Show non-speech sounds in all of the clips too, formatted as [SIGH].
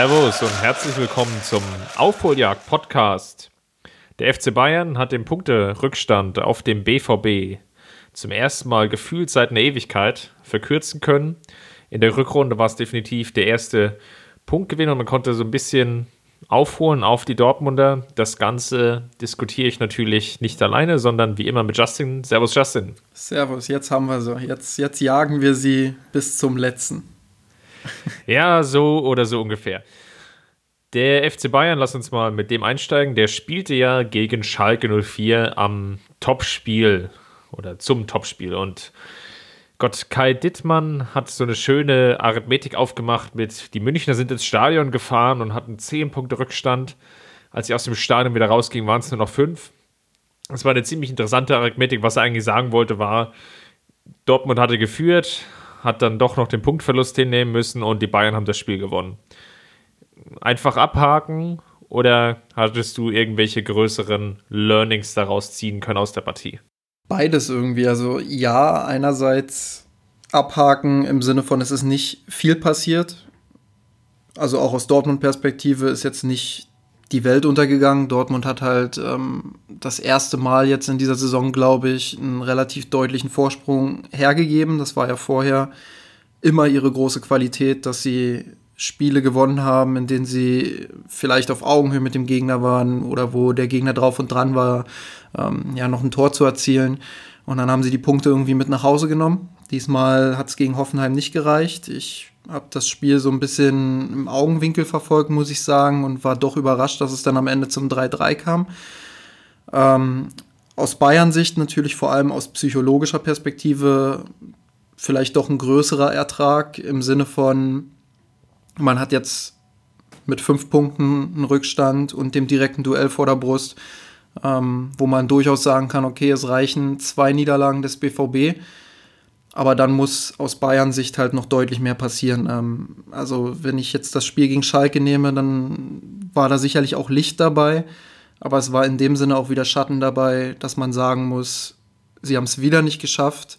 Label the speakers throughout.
Speaker 1: Servus und herzlich willkommen zum Aufholjagd-Podcast. Der FC Bayern hat den Punkterückstand auf dem BVB zum ersten Mal gefühlt seit einer Ewigkeit verkürzen können. In der Rückrunde war es definitiv der erste Punktgewinn und man konnte so ein bisschen aufholen auf die Dortmunder. Das Ganze diskutiere ich natürlich nicht alleine, sondern wie immer mit Justin. Servus, Justin.
Speaker 2: Servus, jetzt haben wir sie. Jetzt, jetzt jagen wir sie bis zum letzten. [LAUGHS]
Speaker 1: ja, so oder so ungefähr. Der FC Bayern, lass uns mal mit dem einsteigen. Der spielte ja gegen Schalke 04 am Topspiel oder zum Topspiel. Und Gott, Kai Dittmann hat so eine schöne Arithmetik aufgemacht mit, die Münchner sind ins Stadion gefahren und hatten 10 Punkte Rückstand. Als sie aus dem Stadion wieder rausgingen, waren es nur noch 5. Das war eine ziemlich interessante Arithmetik. Was er eigentlich sagen wollte, war, Dortmund hatte geführt, hat dann doch noch den Punktverlust hinnehmen müssen und die Bayern haben das Spiel gewonnen. Einfach abhaken oder hattest du irgendwelche größeren Learnings daraus ziehen können aus der Partie?
Speaker 2: Beides irgendwie. Also ja, einerseits abhaken im Sinne von, es ist nicht viel passiert. Also auch aus Dortmund-Perspektive ist jetzt nicht die Welt untergegangen. Dortmund hat halt ähm, das erste Mal jetzt in dieser Saison, glaube ich, einen relativ deutlichen Vorsprung hergegeben. Das war ja vorher immer ihre große Qualität, dass sie Spiele gewonnen haben, in denen sie vielleicht auf Augenhöhe mit dem Gegner waren oder wo der Gegner drauf und dran war, ähm, ja, noch ein Tor zu erzielen. Und dann haben sie die Punkte irgendwie mit nach Hause genommen. Diesmal hat es gegen Hoffenheim nicht gereicht. Ich habe das Spiel so ein bisschen im Augenwinkel verfolgt, muss ich sagen, und war doch überrascht, dass es dann am Ende zum 3-3 kam. Ähm, aus Bayern-Sicht natürlich vor allem aus psychologischer Perspektive vielleicht doch ein größerer Ertrag im Sinne von, man hat jetzt mit fünf Punkten einen Rückstand und dem direkten Duell vor der Brust, ähm, wo man durchaus sagen kann, okay, es reichen zwei Niederlagen des BVB aber dann muss aus Bayern Sicht halt noch deutlich mehr passieren. Ähm, also wenn ich jetzt das Spiel gegen Schalke nehme, dann war da sicherlich auch Licht dabei. Aber es war in dem Sinne auch wieder Schatten dabei, dass man sagen muss, sie haben es wieder nicht geschafft,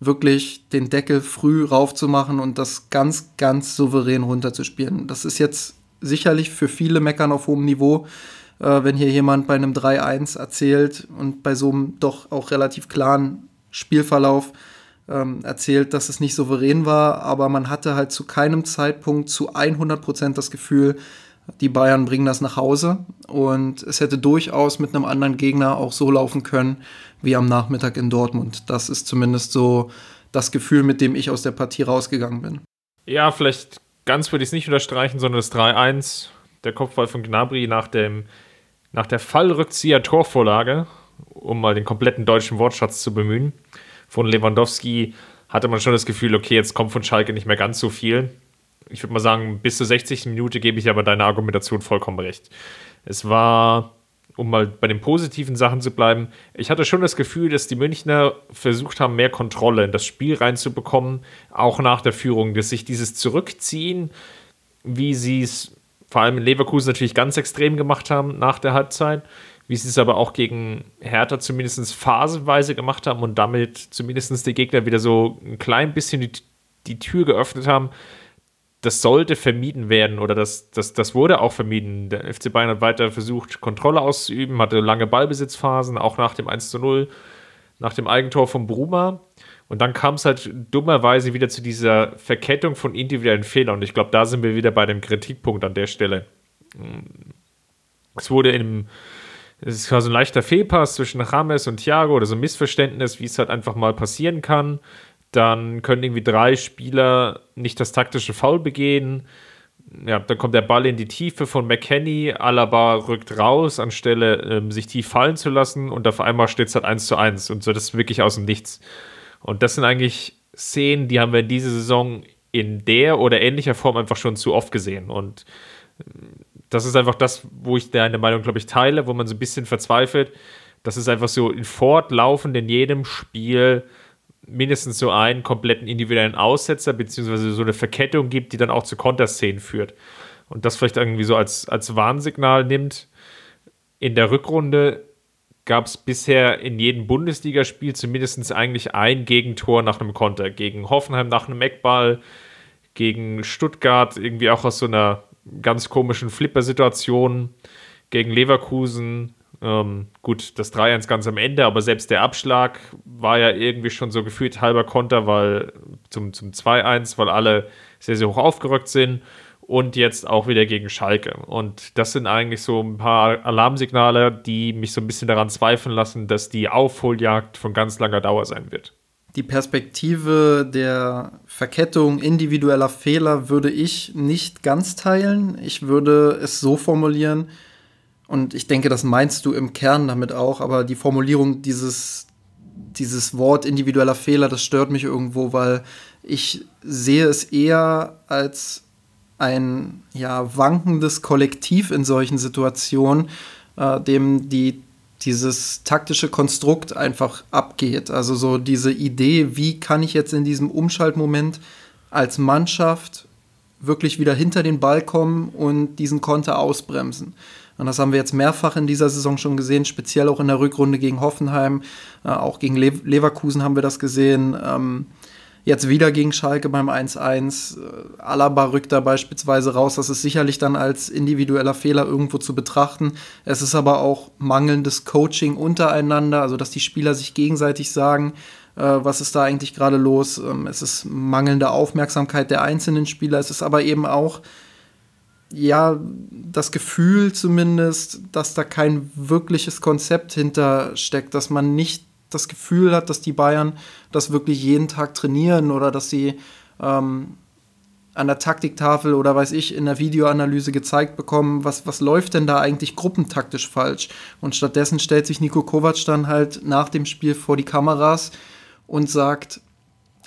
Speaker 2: wirklich den Deckel früh raufzumachen und das ganz, ganz souverän runterzuspielen. Das ist jetzt sicherlich für viele Meckern auf hohem Niveau, äh, wenn hier jemand bei einem 3-1 erzählt und bei so einem doch auch relativ klaren Spielverlauf ähm, erzählt, dass es nicht souverän war, aber man hatte halt zu keinem Zeitpunkt zu 100 Prozent das Gefühl, die Bayern bringen das nach Hause und es hätte durchaus mit einem anderen Gegner auch so laufen können wie am Nachmittag in Dortmund. Das ist zumindest so das Gefühl, mit dem ich aus der Partie rausgegangen bin.
Speaker 1: Ja, vielleicht ganz würde ich es nicht unterstreichen, sondern das 3-1, der Kopfball von Gnabry nach, dem, nach der Fallrückzieher-Torvorlage, um mal den kompletten deutschen Wortschatz zu bemühen von Lewandowski hatte man schon das Gefühl, okay, jetzt kommt von Schalke nicht mehr ganz so viel. Ich würde mal sagen, bis zur 60. Minute gebe ich aber deiner Argumentation vollkommen recht. Es war, um mal bei den positiven Sachen zu bleiben, ich hatte schon das Gefühl, dass die Münchner versucht haben, mehr Kontrolle in das Spiel reinzubekommen, auch nach der Führung, dass sich dieses Zurückziehen, wie sie es vor allem in Leverkusen natürlich ganz extrem gemacht haben nach der Halbzeit, wie sie es aber auch gegen Hertha zumindest phasenweise gemacht haben und damit zumindest die Gegner wieder so ein klein bisschen die, die Tür geöffnet haben. Das sollte vermieden werden oder das, das, das wurde auch vermieden. Der FC Bayern hat weiter versucht, Kontrolle auszuüben, hatte lange Ballbesitzphasen, auch nach dem 1 zu 0, nach dem Eigentor von Bruma. Und dann kam es halt dummerweise wieder zu dieser Verkettung von individuellen Fehlern. Und ich glaube, da sind wir wieder bei dem Kritikpunkt an der Stelle. Es wurde im es war so ein leichter Fehlpass zwischen Rames und Thiago oder so ein Missverständnis, wie es halt einfach mal passieren kann. Dann können irgendwie drei Spieler nicht das taktische Foul begehen. Ja, dann kommt der Ball in die Tiefe von McKenny. Alaba rückt raus, anstelle ähm, sich tief fallen zu lassen. Und auf einmal steht es halt 1 zu 1. Und so, das ist wirklich aus dem Nichts. Und das sind eigentlich Szenen, die haben wir in dieser Saison in der oder ähnlicher Form einfach schon zu oft gesehen. Und das ist einfach das, wo ich deine Meinung, glaube ich, teile, wo man so ein bisschen verzweifelt. Das ist einfach so in fortlaufend in jedem Spiel mindestens so einen kompletten individuellen Aussetzer, beziehungsweise so eine Verkettung gibt, die dann auch zu Konterszenen führt. Und das vielleicht irgendwie so als, als Warnsignal nimmt. In der Rückrunde gab es bisher in jedem Bundesligaspiel zumindest eigentlich ein Gegentor nach einem Konter. Gegen Hoffenheim nach einem Eckball, gegen Stuttgart irgendwie auch aus so einer ganz komischen Flipper-Situation, gegen Leverkusen ähm, gut, das 3-1 ganz am Ende, aber selbst der Abschlag war ja irgendwie schon so gefühlt halber Konter, weil zum, zum 2-1, weil alle sehr, sehr hoch aufgerückt sind und jetzt auch wieder gegen Schalke. Und das sind eigentlich so ein paar Alarmsignale, die mich so ein bisschen daran zweifeln lassen, dass die Aufholjagd von ganz langer Dauer sein wird.
Speaker 2: Die Perspektive der Verkettung individueller Fehler würde ich nicht ganz teilen. Ich würde es so formulieren, und ich denke, das meinst du im Kern damit auch, aber die Formulierung dieses, dieses Wort individueller Fehler, das stört mich irgendwo, weil ich sehe es eher als ein ja, wankendes Kollektiv in solchen Situationen, äh, dem die, dieses taktische Konstrukt einfach abgeht. Also so diese Idee, wie kann ich jetzt in diesem Umschaltmoment als Mannschaft wirklich wieder hinter den Ball kommen und diesen Konter ausbremsen. Und das haben wir jetzt mehrfach in dieser Saison schon gesehen, speziell auch in der Rückrunde gegen Hoffenheim. Äh, auch gegen Le Leverkusen haben wir das gesehen. Jetzt wieder gegen Schalke beim 1-1. Äh, Alaba rückt da beispielsweise raus. Das ist sicherlich dann als individueller Fehler irgendwo zu betrachten. Es ist aber auch mangelndes Coaching untereinander, also dass die Spieler sich gegenseitig sagen, äh, was ist da eigentlich gerade los. Ähm, es ist mangelnde Aufmerksamkeit der einzelnen Spieler. Es ist aber eben auch ja, das Gefühl zumindest, dass da kein wirkliches Konzept hintersteckt, dass man nicht das Gefühl hat, dass die Bayern das wirklich jeden Tag trainieren oder dass sie ähm, an der Taktiktafel oder weiß ich in der Videoanalyse gezeigt bekommen, was, was läuft denn da eigentlich gruppentaktisch falsch. Und stattdessen stellt sich Nico Kovac dann halt nach dem Spiel vor die Kameras und sagt,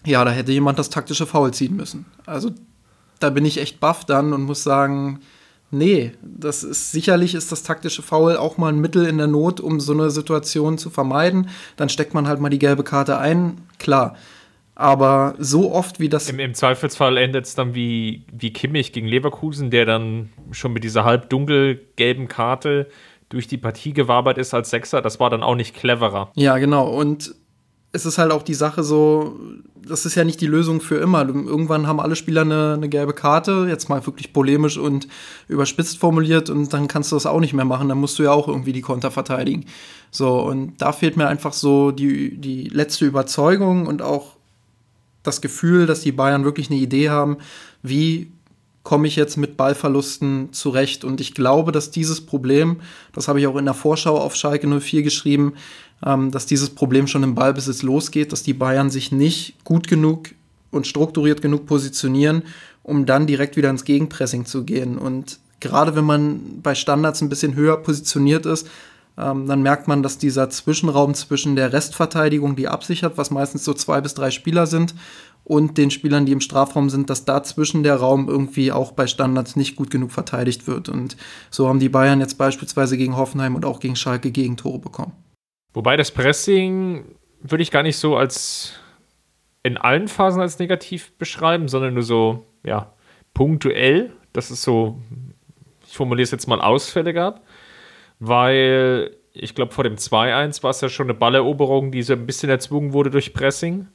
Speaker 2: ja, da hätte jemand das taktische Foul ziehen müssen. Also da bin ich echt baff dann und muss sagen, nee, das ist sicherlich ist das taktische Foul auch mal ein Mittel in der Not, um so eine Situation zu vermeiden. Dann steckt man halt mal die gelbe Karte ein, klar. Aber so oft wie das.
Speaker 1: Im, im Zweifelsfall endet es dann wie, wie Kimmich gegen Leverkusen, der dann schon mit dieser halb dunkelgelben Karte durch die Partie gewabert ist als Sechser. Das war dann auch nicht cleverer.
Speaker 2: Ja, genau. Und es ist halt auch die Sache so, das ist ja nicht die Lösung für immer. Irgendwann haben alle Spieler eine, eine, gelbe Karte, jetzt mal wirklich polemisch und überspitzt formuliert, und dann kannst du das auch nicht mehr machen. Dann musst du ja auch irgendwie die Konter verteidigen. So, und da fehlt mir einfach so die, die letzte Überzeugung und auch das Gefühl, dass die Bayern wirklich eine Idee haben, wie komme ich jetzt mit Ballverlusten zurecht. Und ich glaube, dass dieses Problem, das habe ich auch in der Vorschau auf Schalke 04 geschrieben, dass dieses Problem schon im Ballbesitz losgeht, dass die Bayern sich nicht gut genug und strukturiert genug positionieren, um dann direkt wieder ins Gegenpressing zu gehen. Und gerade wenn man bei Standards ein bisschen höher positioniert ist, ähm, dann merkt man, dass dieser Zwischenraum zwischen der Restverteidigung, die absichert, was meistens so zwei bis drei Spieler sind, und den Spielern, die im Strafraum sind, dass dazwischen der Raum irgendwie auch bei Standards nicht gut genug verteidigt wird. Und so haben die Bayern jetzt beispielsweise gegen Hoffenheim und auch gegen Schalke Gegentore bekommen.
Speaker 1: Wobei das Pressing würde ich gar nicht so als in allen Phasen als negativ beschreiben, sondern nur so, ja, punktuell, dass es so, ich formuliere es jetzt mal, Ausfälle gab, weil ich glaube, vor dem 2-1 war es ja schon eine Balleroberung, die so ein bisschen erzwungen wurde durch Pressing.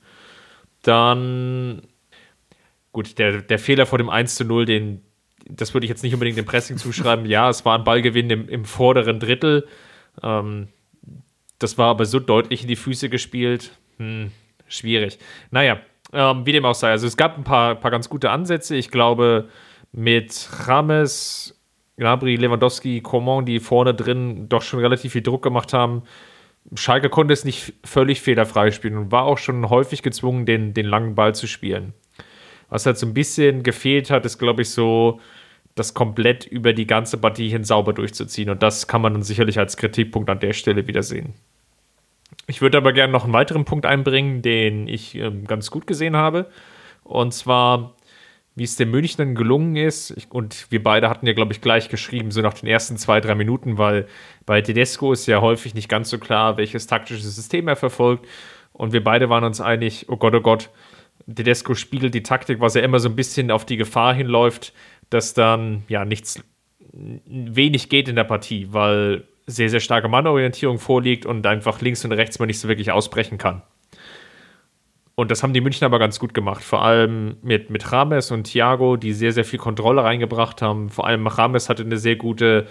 Speaker 1: Dann, gut, der, der Fehler vor dem 1 0, den, das würde ich jetzt nicht unbedingt dem Pressing zuschreiben. ja, es war ein Ballgewinn im, im vorderen Drittel. Ähm, das war aber so deutlich in die Füße gespielt. Hm, schwierig. Naja, ähm, wie dem auch sei. Also es gab ein paar, paar ganz gute Ansätze. Ich glaube, mit Rames, Gnabry, Lewandowski, Coman, die vorne drin doch schon relativ viel Druck gemacht haben. Schalke konnte es nicht völlig fehlerfrei spielen und war auch schon häufig gezwungen, den, den langen Ball zu spielen. Was halt so ein bisschen gefehlt hat, ist, glaube ich, so das komplett über die ganze Partie hin sauber durchzuziehen. Und das kann man dann sicherlich als Kritikpunkt an der Stelle wieder sehen. Ich würde aber gerne noch einen weiteren Punkt einbringen, den ich ähm, ganz gut gesehen habe. Und zwar wie es den Münchnern gelungen ist. Ich, und wir beide hatten ja, glaube ich, gleich geschrieben, so nach den ersten zwei, drei Minuten, weil bei Tedesco ist ja häufig nicht ganz so klar, welches taktische System er verfolgt. Und wir beide waren uns einig, oh Gott, oh Gott, Tedesco spiegelt die Taktik, was ja immer so ein bisschen auf die Gefahr hinläuft, dass dann ja nichts, wenig geht in der Partie, weil sehr, sehr starke Mannorientierung vorliegt und einfach links und rechts man nicht so wirklich ausbrechen kann. Und das haben die München aber ganz gut gemacht. Vor allem mit, mit Rames und Thiago, die sehr, sehr viel Kontrolle reingebracht haben. Vor allem Rames hatte eine sehr gute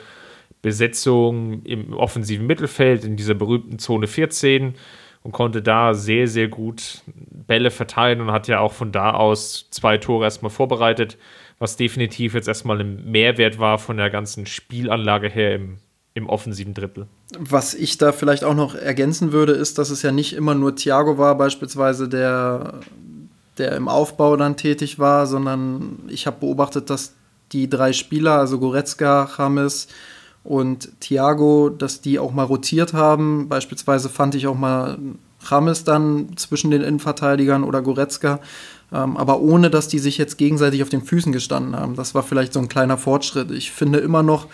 Speaker 1: Besetzung im offensiven Mittelfeld, in dieser berühmten Zone 14 und konnte da sehr, sehr gut Bälle verteilen und hat ja auch von da aus zwei Tore erstmal vorbereitet, was definitiv jetzt erstmal ein Mehrwert war von der ganzen Spielanlage her im, im offensiven Drittel.
Speaker 2: Was ich da vielleicht auch noch ergänzen würde, ist, dass es ja nicht immer nur Thiago war, beispielsweise, der, der im Aufbau dann tätig war, sondern ich habe beobachtet, dass die drei Spieler, also Goretzka, James und Thiago, dass die auch mal rotiert haben. Beispielsweise fand ich auch mal James dann zwischen den Innenverteidigern oder Goretzka, ähm, aber ohne dass die sich jetzt gegenseitig auf den Füßen gestanden haben. Das war vielleicht so ein kleiner Fortschritt. Ich finde immer noch,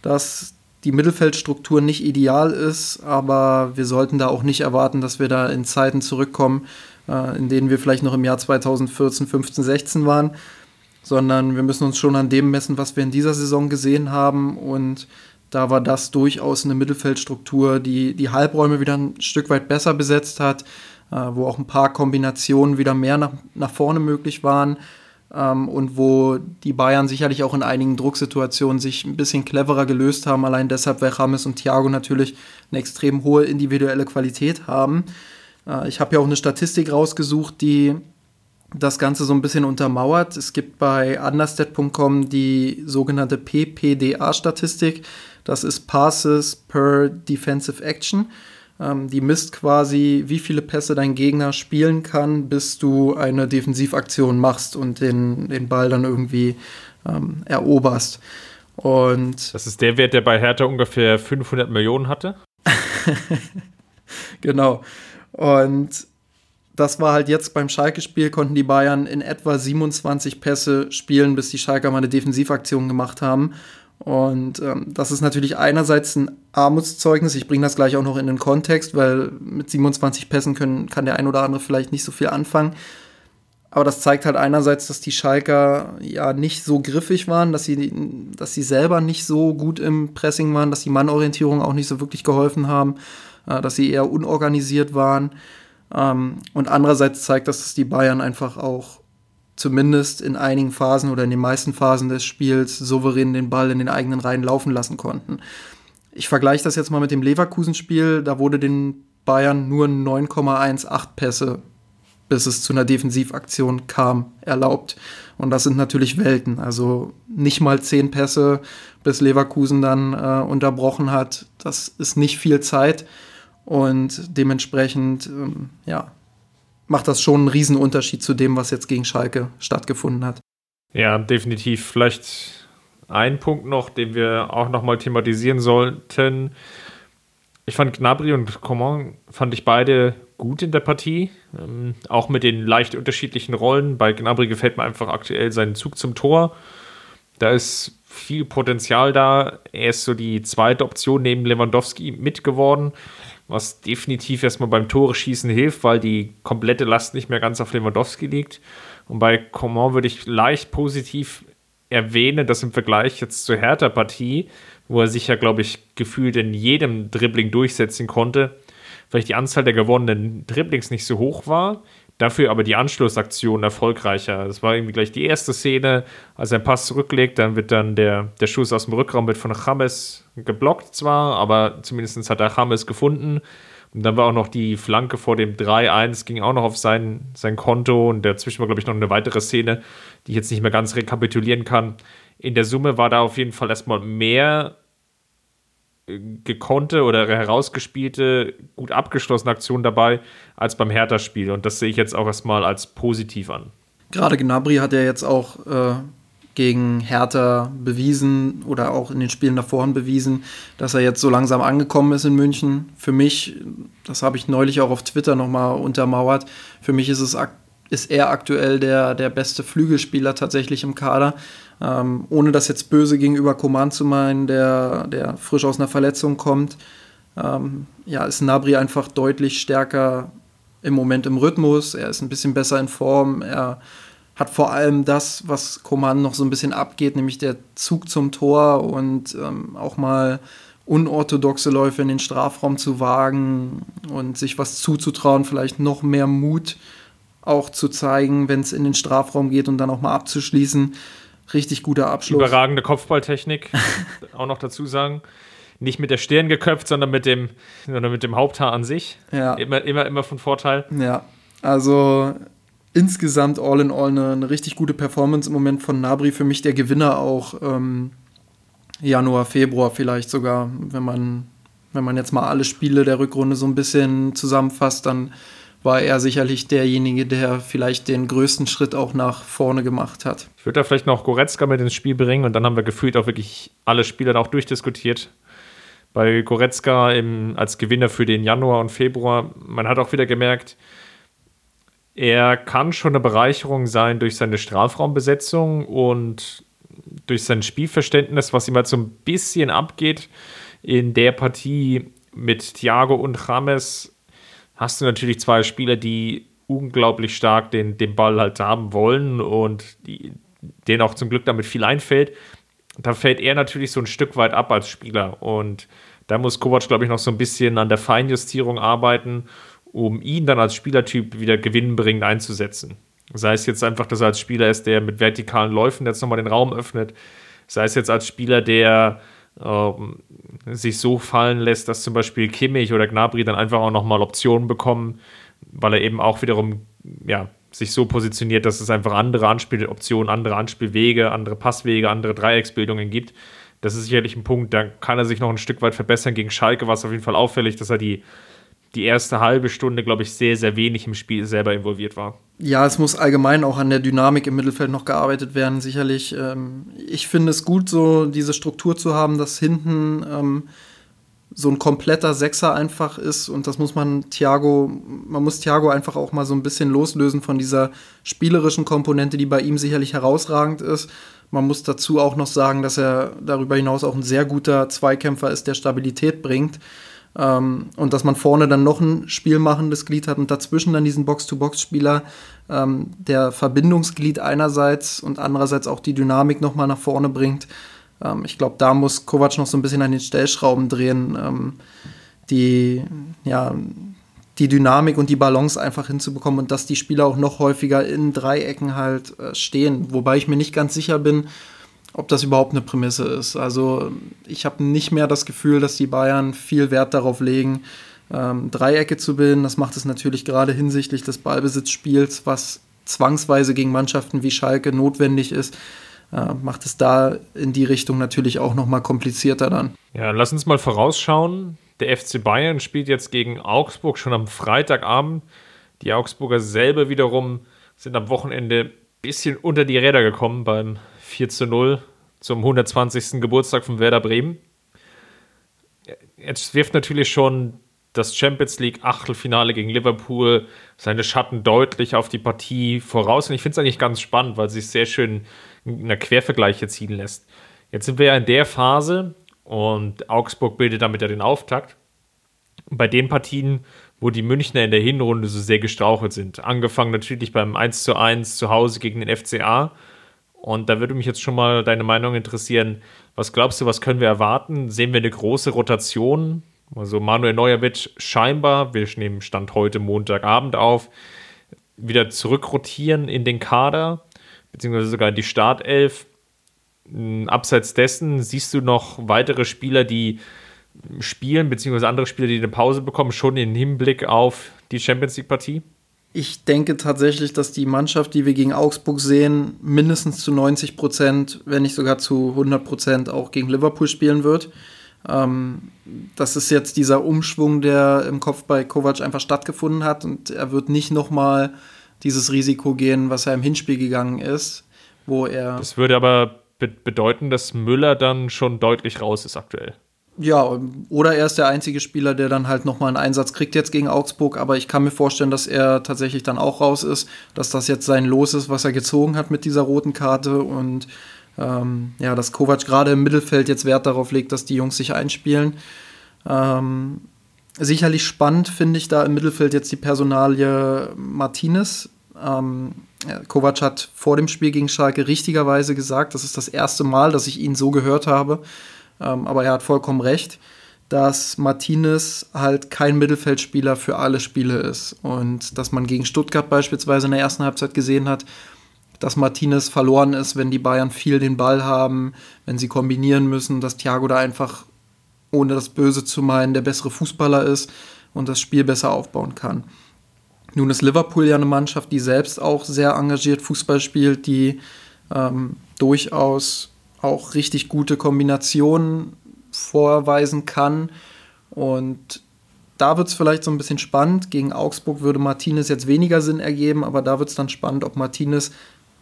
Speaker 2: dass die Mittelfeldstruktur nicht ideal ist, aber wir sollten da auch nicht erwarten, dass wir da in Zeiten zurückkommen, äh, in denen wir vielleicht noch im Jahr 2014, 15, 16 waren, sondern wir müssen uns schon an dem messen, was wir in dieser Saison gesehen haben. Und da war das durchaus eine Mittelfeldstruktur, die die Halbräume wieder ein Stück weit besser besetzt hat, äh, wo auch ein paar Kombinationen wieder mehr nach, nach vorne möglich waren ähm, und wo die Bayern sicherlich auch in einigen Drucksituationen sich ein bisschen cleverer gelöst haben. Allein deshalb, weil James und Thiago natürlich eine extrem hohe individuelle Qualität haben. Äh, ich habe ja auch eine Statistik rausgesucht, die das Ganze so ein bisschen untermauert. Es gibt bei understat.com die sogenannte PPDA-Statistik. Das ist Passes per Defensive Action. Ähm, die misst quasi, wie viele Pässe dein Gegner spielen kann, bis du eine Defensivaktion machst und den, den Ball dann irgendwie ähm, eroberst. Und
Speaker 1: das ist der Wert, der bei Hertha ungefähr 500 Millionen hatte. [LAUGHS]
Speaker 2: genau. Und das war halt jetzt beim Schalke-Spiel, konnten die Bayern in etwa 27 Pässe spielen, bis die Schalker mal eine Defensivaktion gemacht haben. Und ähm, das ist natürlich einerseits ein Armutszeugnis. Ich bringe das gleich auch noch in den Kontext, weil mit 27 Pässen können, kann der ein oder andere vielleicht nicht so viel anfangen. Aber das zeigt halt einerseits, dass die Schalker ja nicht so griffig waren, dass sie, dass sie selber nicht so gut im Pressing waren, dass die Mannorientierung auch nicht so wirklich geholfen haben, äh, dass sie eher unorganisiert waren. Ähm, und andererseits zeigt das, dass die Bayern einfach auch zumindest in einigen Phasen oder in den meisten Phasen des Spiels souverän den Ball in den eigenen Reihen laufen lassen konnten. Ich vergleiche das jetzt mal mit dem Leverkusen-Spiel. Da wurde den Bayern nur 9,18 Pässe, bis es zu einer Defensivaktion kam, erlaubt. Und das sind natürlich Welten. Also nicht mal 10 Pässe, bis Leverkusen dann äh, unterbrochen hat. Das ist nicht viel Zeit. Und dementsprechend, ähm, ja, macht das schon einen Riesenunterschied zu dem, was jetzt gegen Schalke stattgefunden hat.
Speaker 1: Ja, definitiv. Vielleicht ein Punkt noch, den wir auch nochmal thematisieren sollten. Ich fand Gnabry und Coman fand ich beide gut in der Partie, ähm, auch mit den leicht unterschiedlichen Rollen. Bei Gnabry gefällt mir einfach aktuell sein Zug zum Tor. Da ist viel Potenzial da. Er ist so die zweite Option neben Lewandowski mitgeworden was definitiv erstmal beim Tore schießen hilft, weil die komplette Last nicht mehr ganz auf Lewandowski liegt. Und bei Coman würde ich leicht positiv erwähnen, dass im Vergleich jetzt zur Hertha-Partie, wo er sich ja, glaube ich, gefühlt in jedem Dribbling durchsetzen konnte, vielleicht die Anzahl der gewonnenen Dribblings nicht so hoch war, Dafür aber die Anschlussaktion erfolgreicher. Das war irgendwie gleich die erste Szene, als er einen Pass zurücklegt, dann wird dann der, der Schuss aus dem Rückraum wird von James geblockt zwar, aber zumindest hat er James gefunden. Und dann war auch noch die Flanke vor dem 3-1, ging auch noch auf sein, sein Konto und dazwischen war, glaube ich, noch eine weitere Szene, die ich jetzt nicht mehr ganz rekapitulieren kann. In der Summe war da auf jeden Fall erstmal mehr gekonnte oder herausgespielte, gut abgeschlossene Aktion dabei als beim Hertha-Spiel. Und das sehe ich jetzt auch erstmal als positiv an.
Speaker 2: Gerade Gnabry hat ja jetzt auch äh, gegen Hertha bewiesen oder auch in den Spielen davor bewiesen, dass er jetzt so langsam angekommen ist in München. Für mich, das habe ich neulich auch auf Twitter nochmal untermauert, für mich ist es ist er aktuell der, der beste Flügelspieler tatsächlich im Kader. Ähm, ohne das jetzt böse gegenüber Koman zu meinen, der, der frisch aus einer Verletzung kommt. Ähm, ja, ist Nabri einfach deutlich stärker im Moment im Rhythmus. Er ist ein bisschen besser in Form. Er hat vor allem das, was Koman noch so ein bisschen abgeht, nämlich der Zug zum Tor und ähm, auch mal unorthodoxe Läufe in den Strafraum zu wagen und sich was zuzutrauen, vielleicht noch mehr Mut auch zu zeigen, wenn es in den Strafraum geht und dann auch mal abzuschließen. Richtig guter Abschluss.
Speaker 1: Überragende Kopfballtechnik, [LAUGHS] auch noch dazu sagen. Nicht mit der Stirn geköpft, sondern mit dem, sondern mit dem Haupthaar an sich.
Speaker 2: Ja.
Speaker 1: Immer, immer, immer von Vorteil.
Speaker 2: Ja, also insgesamt all in all eine, eine richtig gute Performance im Moment von Nabri. Für mich der Gewinner auch ähm, Januar, Februar vielleicht sogar, wenn man, wenn man jetzt mal alle Spiele der Rückrunde so ein bisschen zusammenfasst, dann war er sicherlich derjenige, der vielleicht den größten Schritt auch nach vorne gemacht hat.
Speaker 1: Ich würde da vielleicht noch Goretzka mit ins Spiel bringen und dann haben wir gefühlt auch wirklich alle Spieler auch durchdiskutiert. Bei Goretzka im, als Gewinner für den Januar und Februar, man hat auch wieder gemerkt, er kann schon eine Bereicherung sein durch seine Strafraumbesetzung und durch sein Spielverständnis, was ihm halt so ein bisschen abgeht. In der Partie mit Thiago und James hast du natürlich zwei Spieler, die unglaublich stark den, den Ball halt haben wollen und die, denen auch zum Glück damit viel einfällt. Da fällt er natürlich so ein Stück weit ab als Spieler und da muss Kovac, glaube ich, noch so ein bisschen an der Feinjustierung arbeiten, um ihn dann als Spielertyp wieder gewinnbringend einzusetzen. Sei es jetzt einfach, dass er als Spieler ist, der mit vertikalen Läufen jetzt nochmal den Raum öffnet. Sei es jetzt als Spieler, der sich so fallen lässt, dass zum Beispiel Kimmich oder Gnabry dann einfach auch nochmal Optionen bekommen, weil er eben auch wiederum ja, sich so positioniert, dass es einfach andere Anspieloptionen, andere Anspielwege, andere Passwege, andere Dreiecksbildungen gibt. Das ist sicherlich ein Punkt, da kann er sich noch ein Stück weit verbessern. Gegen Schalke war es auf jeden Fall auffällig, dass er die die erste halbe Stunde, glaube ich, sehr, sehr wenig im Spiel selber involviert war.
Speaker 2: Ja, es muss allgemein auch an der Dynamik im Mittelfeld noch gearbeitet werden, sicherlich. Ähm, ich finde es gut, so diese Struktur zu haben, dass hinten ähm, so ein kompletter Sechser einfach ist und das muss man Thiago, man muss Thiago einfach auch mal so ein bisschen loslösen von dieser spielerischen Komponente, die bei ihm sicherlich herausragend ist. Man muss dazu auch noch sagen, dass er darüber hinaus auch ein sehr guter Zweikämpfer ist, der Stabilität bringt. Ähm, und dass man vorne dann noch ein spielmachendes Glied hat und dazwischen dann diesen Box-to-Box-Spieler, ähm, der Verbindungsglied einerseits und andererseits auch die Dynamik nochmal nach vorne bringt. Ähm, ich glaube, da muss Kovac noch so ein bisschen an den Stellschrauben drehen, ähm, die, ja, die Dynamik und die Balance einfach hinzubekommen und dass die Spieler auch noch häufiger in Dreiecken halt äh, stehen. Wobei ich mir nicht ganz sicher bin, ob das überhaupt eine Prämisse ist. Also ich habe nicht mehr das Gefühl, dass die Bayern viel Wert darauf legen, ähm, Dreiecke zu bilden. Das macht es natürlich gerade hinsichtlich des Ballbesitzspiels, was zwangsweise gegen Mannschaften wie Schalke notwendig ist, äh, macht es da in die Richtung natürlich auch noch mal komplizierter dann.
Speaker 1: Ja, lass uns mal vorausschauen. Der FC Bayern spielt jetzt gegen Augsburg schon am Freitagabend. Die Augsburger selber wiederum sind am Wochenende ein bisschen unter die Räder gekommen beim 4 zu 0 zum 120. Geburtstag von Werder Bremen. Jetzt wirft natürlich schon das Champions League Achtelfinale gegen Liverpool seine Schatten deutlich auf die Partie voraus. Und ich finde es eigentlich ganz spannend, weil es sich sehr schön in einer Quervergleiche ziehen lässt. Jetzt sind wir ja in der Phase und Augsburg bildet damit ja den Auftakt. Bei den Partien, wo die Münchner in der Hinrunde so sehr gestrauchelt sind. Angefangen natürlich beim 1 zu 1 zu Hause gegen den FCA und da würde mich jetzt schon mal deine Meinung interessieren. Was glaubst du, was können wir erwarten? Sehen wir eine große Rotation? Also Manuel Neuer wird scheinbar, wir nehmen Stand heute Montagabend auf, wieder zurückrotieren in den Kader, beziehungsweise sogar in die Startelf. Hm, abseits dessen siehst du noch weitere Spieler, die spielen, beziehungsweise andere Spieler, die eine Pause bekommen, schon im Hinblick auf die Champions League-Partie?
Speaker 2: Ich denke tatsächlich, dass die Mannschaft, die wir gegen Augsburg sehen, mindestens zu 90 Prozent, wenn nicht sogar zu 100 Prozent auch gegen Liverpool spielen wird. Ähm, das ist jetzt dieser Umschwung, der im Kopf bei Kovac einfach stattgefunden hat und er wird nicht nochmal dieses Risiko gehen, was er im Hinspiel gegangen ist, wo er.
Speaker 1: Das würde aber be bedeuten, dass Müller dann schon deutlich raus ist aktuell.
Speaker 2: Ja, oder er ist der einzige Spieler, der dann halt nochmal einen Einsatz kriegt jetzt gegen Augsburg. Aber ich kann mir vorstellen, dass er tatsächlich dann auch raus ist, dass das jetzt sein Los ist, was er gezogen hat mit dieser roten Karte. Und ähm, ja, dass Kovac gerade im Mittelfeld jetzt Wert darauf legt, dass die Jungs sich einspielen. Ähm, sicherlich spannend finde ich da im Mittelfeld jetzt die Personalie Martinez. Ähm, Kovac hat vor dem Spiel gegen Schalke richtigerweise gesagt, das ist das erste Mal, dass ich ihn so gehört habe, ähm, aber er hat vollkommen recht, dass Martinez halt kein Mittelfeldspieler für alle Spiele ist und dass man gegen Stuttgart beispielsweise in der ersten Halbzeit gesehen hat, dass Martinez verloren ist, wenn die Bayern viel den Ball haben, wenn sie kombinieren müssen, dass Thiago da einfach, ohne das Böse zu meinen, der bessere Fußballer ist und das Spiel besser aufbauen kann. Nun ist Liverpool ja eine Mannschaft, die selbst auch sehr engagiert Fußball spielt, die ähm, durchaus auch richtig gute Kombinationen vorweisen kann. Und da wird es vielleicht so ein bisschen spannend. Gegen Augsburg würde Martinez jetzt weniger Sinn ergeben, aber da wird es dann spannend, ob Martinez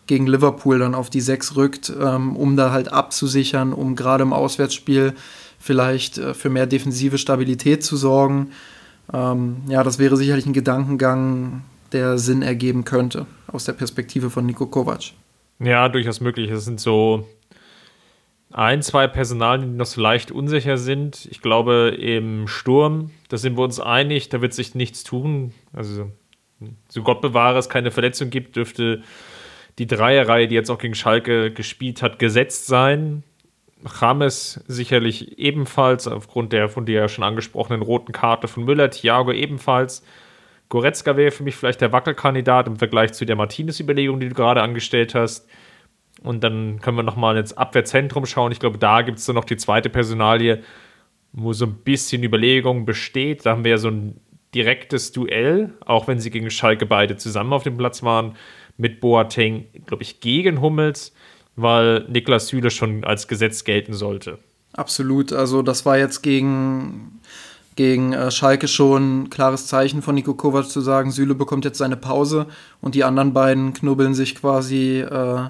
Speaker 2: gegen Liverpool dann auf die 6 rückt, ähm, um da halt abzusichern, um gerade im Auswärtsspiel vielleicht äh, für mehr defensive Stabilität zu sorgen. Ähm, ja, das wäre sicherlich ein Gedankengang, der Sinn ergeben könnte aus der Perspektive von Niko Kovac.
Speaker 1: Ja, durchaus möglich. Es sind so ein, zwei Personalien, die noch so leicht unsicher sind. Ich glaube, im Sturm, da sind wir uns einig, da wird sich nichts tun. Also, so Gott bewahre es keine Verletzung gibt, dürfte die Dreierreihe, die jetzt auch gegen Schalke gespielt hat, gesetzt sein. James sicherlich ebenfalls, aufgrund der von dir ja schon angesprochenen roten Karte von Müller, Thiago ebenfalls. Goretzka wäre für mich vielleicht der Wackelkandidat im Vergleich zu der Martinez-Überlegung, die du gerade angestellt hast. Und dann können wir nochmal ins Abwehrzentrum schauen. Ich glaube, da gibt es dann noch die zweite Personalie, wo so ein bisschen Überlegung besteht. Da haben wir ja so ein direktes Duell, auch wenn sie gegen Schalke beide zusammen auf dem Platz waren, mit Boateng, glaube ich, gegen Hummels weil Niklas Süle schon als Gesetz gelten sollte.
Speaker 2: Absolut, also das war jetzt gegen, gegen äh, Schalke schon ein klares Zeichen von Nico Kovac zu sagen, Süle bekommt jetzt seine Pause und die anderen beiden knubbeln sich quasi äh,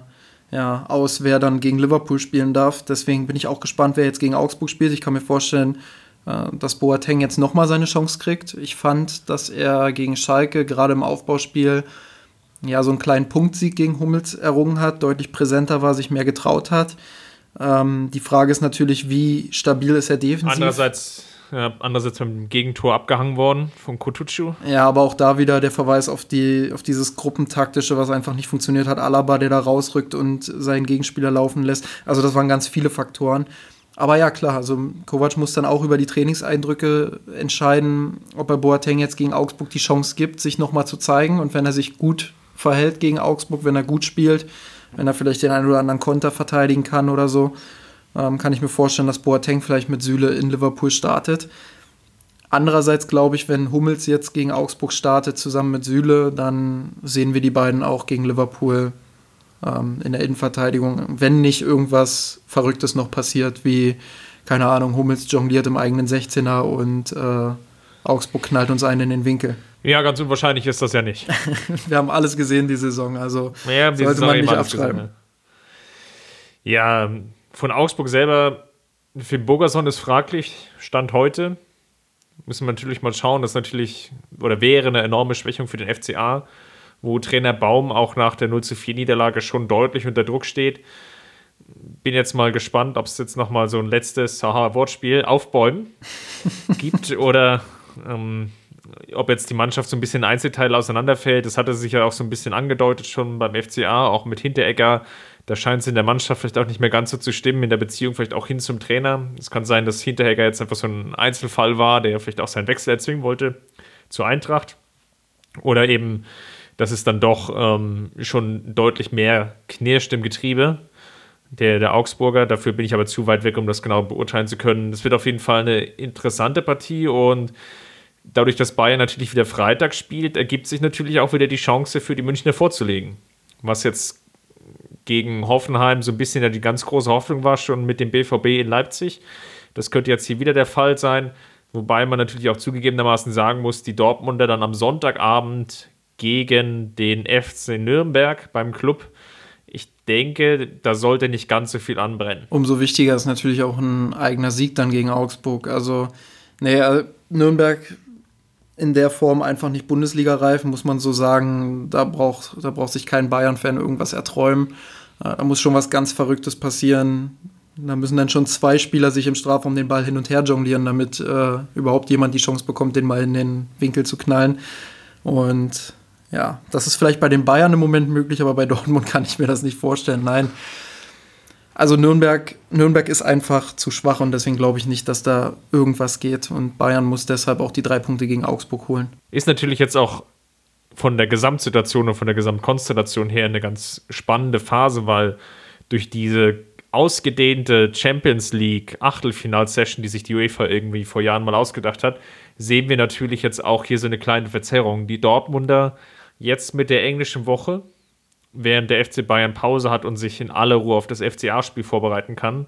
Speaker 2: ja, aus, wer dann gegen Liverpool spielen darf. Deswegen bin ich auch gespannt, wer jetzt gegen Augsburg spielt. Ich kann mir vorstellen, äh, dass Boateng jetzt nochmal seine Chance kriegt. Ich fand, dass er gegen Schalke gerade im Aufbauspiel ja, so einen kleinen Punktsieg gegen Hummels errungen hat, deutlich präsenter war, sich mehr getraut hat. Ähm, die Frage ist natürlich, wie stabil ist er defensiv?
Speaker 1: Andererseits, andererseits beim Gegentor abgehangen worden von Kotucu.
Speaker 2: Ja, aber auch da wieder der Verweis auf, die, auf dieses Gruppentaktische, was einfach nicht funktioniert hat. Alaba, der da rausrückt und seinen Gegenspieler laufen lässt. Also das waren ganz viele Faktoren. Aber ja, klar, also Kovac muss dann auch über die Trainingseindrücke entscheiden, ob er Boateng jetzt gegen Augsburg die Chance gibt, sich nochmal zu zeigen. Und wenn er sich gut verhält gegen Augsburg, wenn er gut spielt, wenn er vielleicht den einen oder anderen Konter verteidigen kann oder so, ähm, kann ich mir vorstellen, dass Boateng vielleicht mit Süle in Liverpool startet. Andererseits glaube ich, wenn Hummels jetzt gegen Augsburg startet, zusammen mit Süle, dann sehen wir die beiden auch gegen Liverpool ähm, in der Innenverteidigung. Wenn nicht irgendwas Verrücktes noch passiert, wie, keine Ahnung, Hummels jongliert im eigenen 16er und äh, Augsburg knallt uns einen in den Winkel.
Speaker 1: Ja, ganz unwahrscheinlich ist das ja nicht. [LAUGHS]
Speaker 2: Wir haben alles gesehen die Saison, also ja, sollte Saison man nicht abschreiben. Gesehen,
Speaker 1: ja. ja, von Augsburg selber, Finn Bogerson ist fraglich, Stand heute. Müssen wir natürlich mal schauen, das natürlich, oder wäre eine enorme Schwächung für den FCA, wo Trainer Baum auch nach der 0 zu 4 Niederlage schon deutlich unter Druck steht. Bin jetzt mal gespannt, ob es jetzt nochmal so ein letztes Haha-Wortspiel aufbäumen [LAUGHS] gibt oder ähm, ob jetzt die Mannschaft so ein bisschen Einzelteile auseinanderfällt, das hatte sich ja auch so ein bisschen angedeutet schon beim FCA, auch mit Hinteregger. Da scheint es in der Mannschaft vielleicht auch nicht mehr ganz so zu stimmen, in der Beziehung vielleicht auch hin zum Trainer. Es kann sein, dass Hinteregger jetzt einfach so ein Einzelfall war, der vielleicht auch seinen Wechsel erzwingen wollte zur Eintracht. Oder eben, dass es dann doch ähm, schon deutlich mehr knirscht im Getriebe der, der Augsburger. Dafür bin ich aber zu weit weg, um das genau beurteilen zu können. Es wird auf jeden Fall eine interessante Partie und dadurch, dass Bayern natürlich wieder Freitag spielt, ergibt sich natürlich auch wieder die Chance für die Münchner vorzulegen. Was jetzt gegen Hoffenheim so ein bisschen ja die ganz große Hoffnung war, schon mit dem BVB in Leipzig. Das könnte jetzt hier wieder der Fall sein. Wobei man natürlich auch zugegebenermaßen sagen muss, die Dortmunder dann am Sonntagabend gegen den FC Nürnberg beim Club Ich denke, da sollte nicht ganz so viel anbrennen.
Speaker 2: Umso wichtiger ist natürlich auch ein eigener Sieg dann gegen Augsburg. Also, naja, Nürnberg in der Form einfach nicht Bundesliga reif, muss man so sagen. Da braucht, da braucht sich kein Bayern-Fan irgendwas erträumen. Äh, da muss schon was ganz Verrücktes passieren. Da müssen dann schon zwei Spieler sich im Strafraum den Ball hin und her jonglieren, damit äh, überhaupt jemand die Chance bekommt, den mal in den Winkel zu knallen. Und ja, das ist vielleicht bei den Bayern im Moment möglich, aber bei Dortmund [LAUGHS] kann ich mir das nicht vorstellen. Nein. Also Nürnberg, Nürnberg ist einfach zu schwach und deswegen glaube ich nicht, dass da irgendwas geht. Und Bayern muss deshalb auch die drei Punkte gegen Augsburg holen.
Speaker 1: Ist natürlich jetzt auch von der Gesamtsituation und von der Gesamtkonstellation her eine ganz spannende Phase, weil durch diese ausgedehnte Champions League Achtelfinal-Session, die sich die UEFA irgendwie vor Jahren mal ausgedacht hat, sehen wir natürlich jetzt auch hier so eine kleine Verzerrung. Die Dortmunder jetzt mit der englischen Woche, während der FC Bayern Pause hat und sich in aller Ruhe auf das FCA-Spiel vorbereiten kann,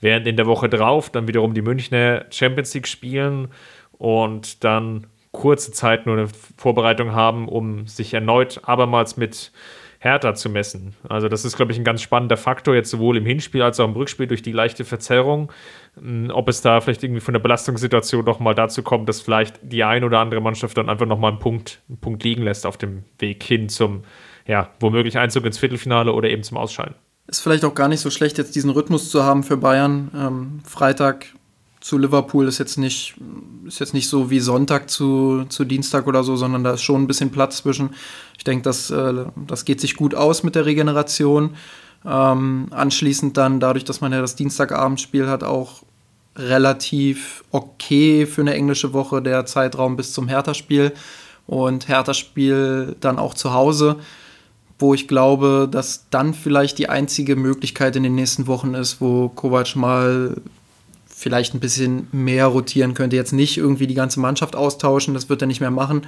Speaker 1: während in der Woche drauf dann wiederum die Münchner Champions League spielen und dann kurze Zeit nur eine Vorbereitung haben, um sich erneut abermals mit Hertha zu messen. Also das ist, glaube ich, ein ganz spannender Faktor, jetzt sowohl im Hinspiel als auch im Rückspiel durch die leichte Verzerrung. Hm, ob es da vielleicht irgendwie von der Belastungssituation noch mal dazu kommt, dass vielleicht die ein oder andere Mannschaft dann einfach noch mal einen Punkt, einen Punkt liegen lässt auf dem Weg hin zum, ja, womöglich Einzug ins Viertelfinale oder eben zum Ausscheiden.
Speaker 2: Ist vielleicht auch gar nicht so schlecht, jetzt diesen Rhythmus zu haben für Bayern. Ähm, Freitag zu Liverpool ist jetzt nicht, ist jetzt nicht so wie Sonntag zu, zu Dienstag oder so, sondern da ist schon ein bisschen Platz zwischen. Ich denke, das, äh, das geht sich gut aus mit der Regeneration. Ähm, anschließend dann, dadurch, dass man ja das Dienstagabendspiel hat, auch relativ okay für eine englische Woche der Zeitraum bis zum Hertha-Spiel und Hertha-Spiel dann auch zu Hause, wo ich glaube, dass dann vielleicht die einzige Möglichkeit in den nächsten Wochen ist, wo Kovac mal vielleicht ein bisschen mehr rotieren könnte. Jetzt nicht irgendwie die ganze Mannschaft austauschen, das wird er nicht mehr machen,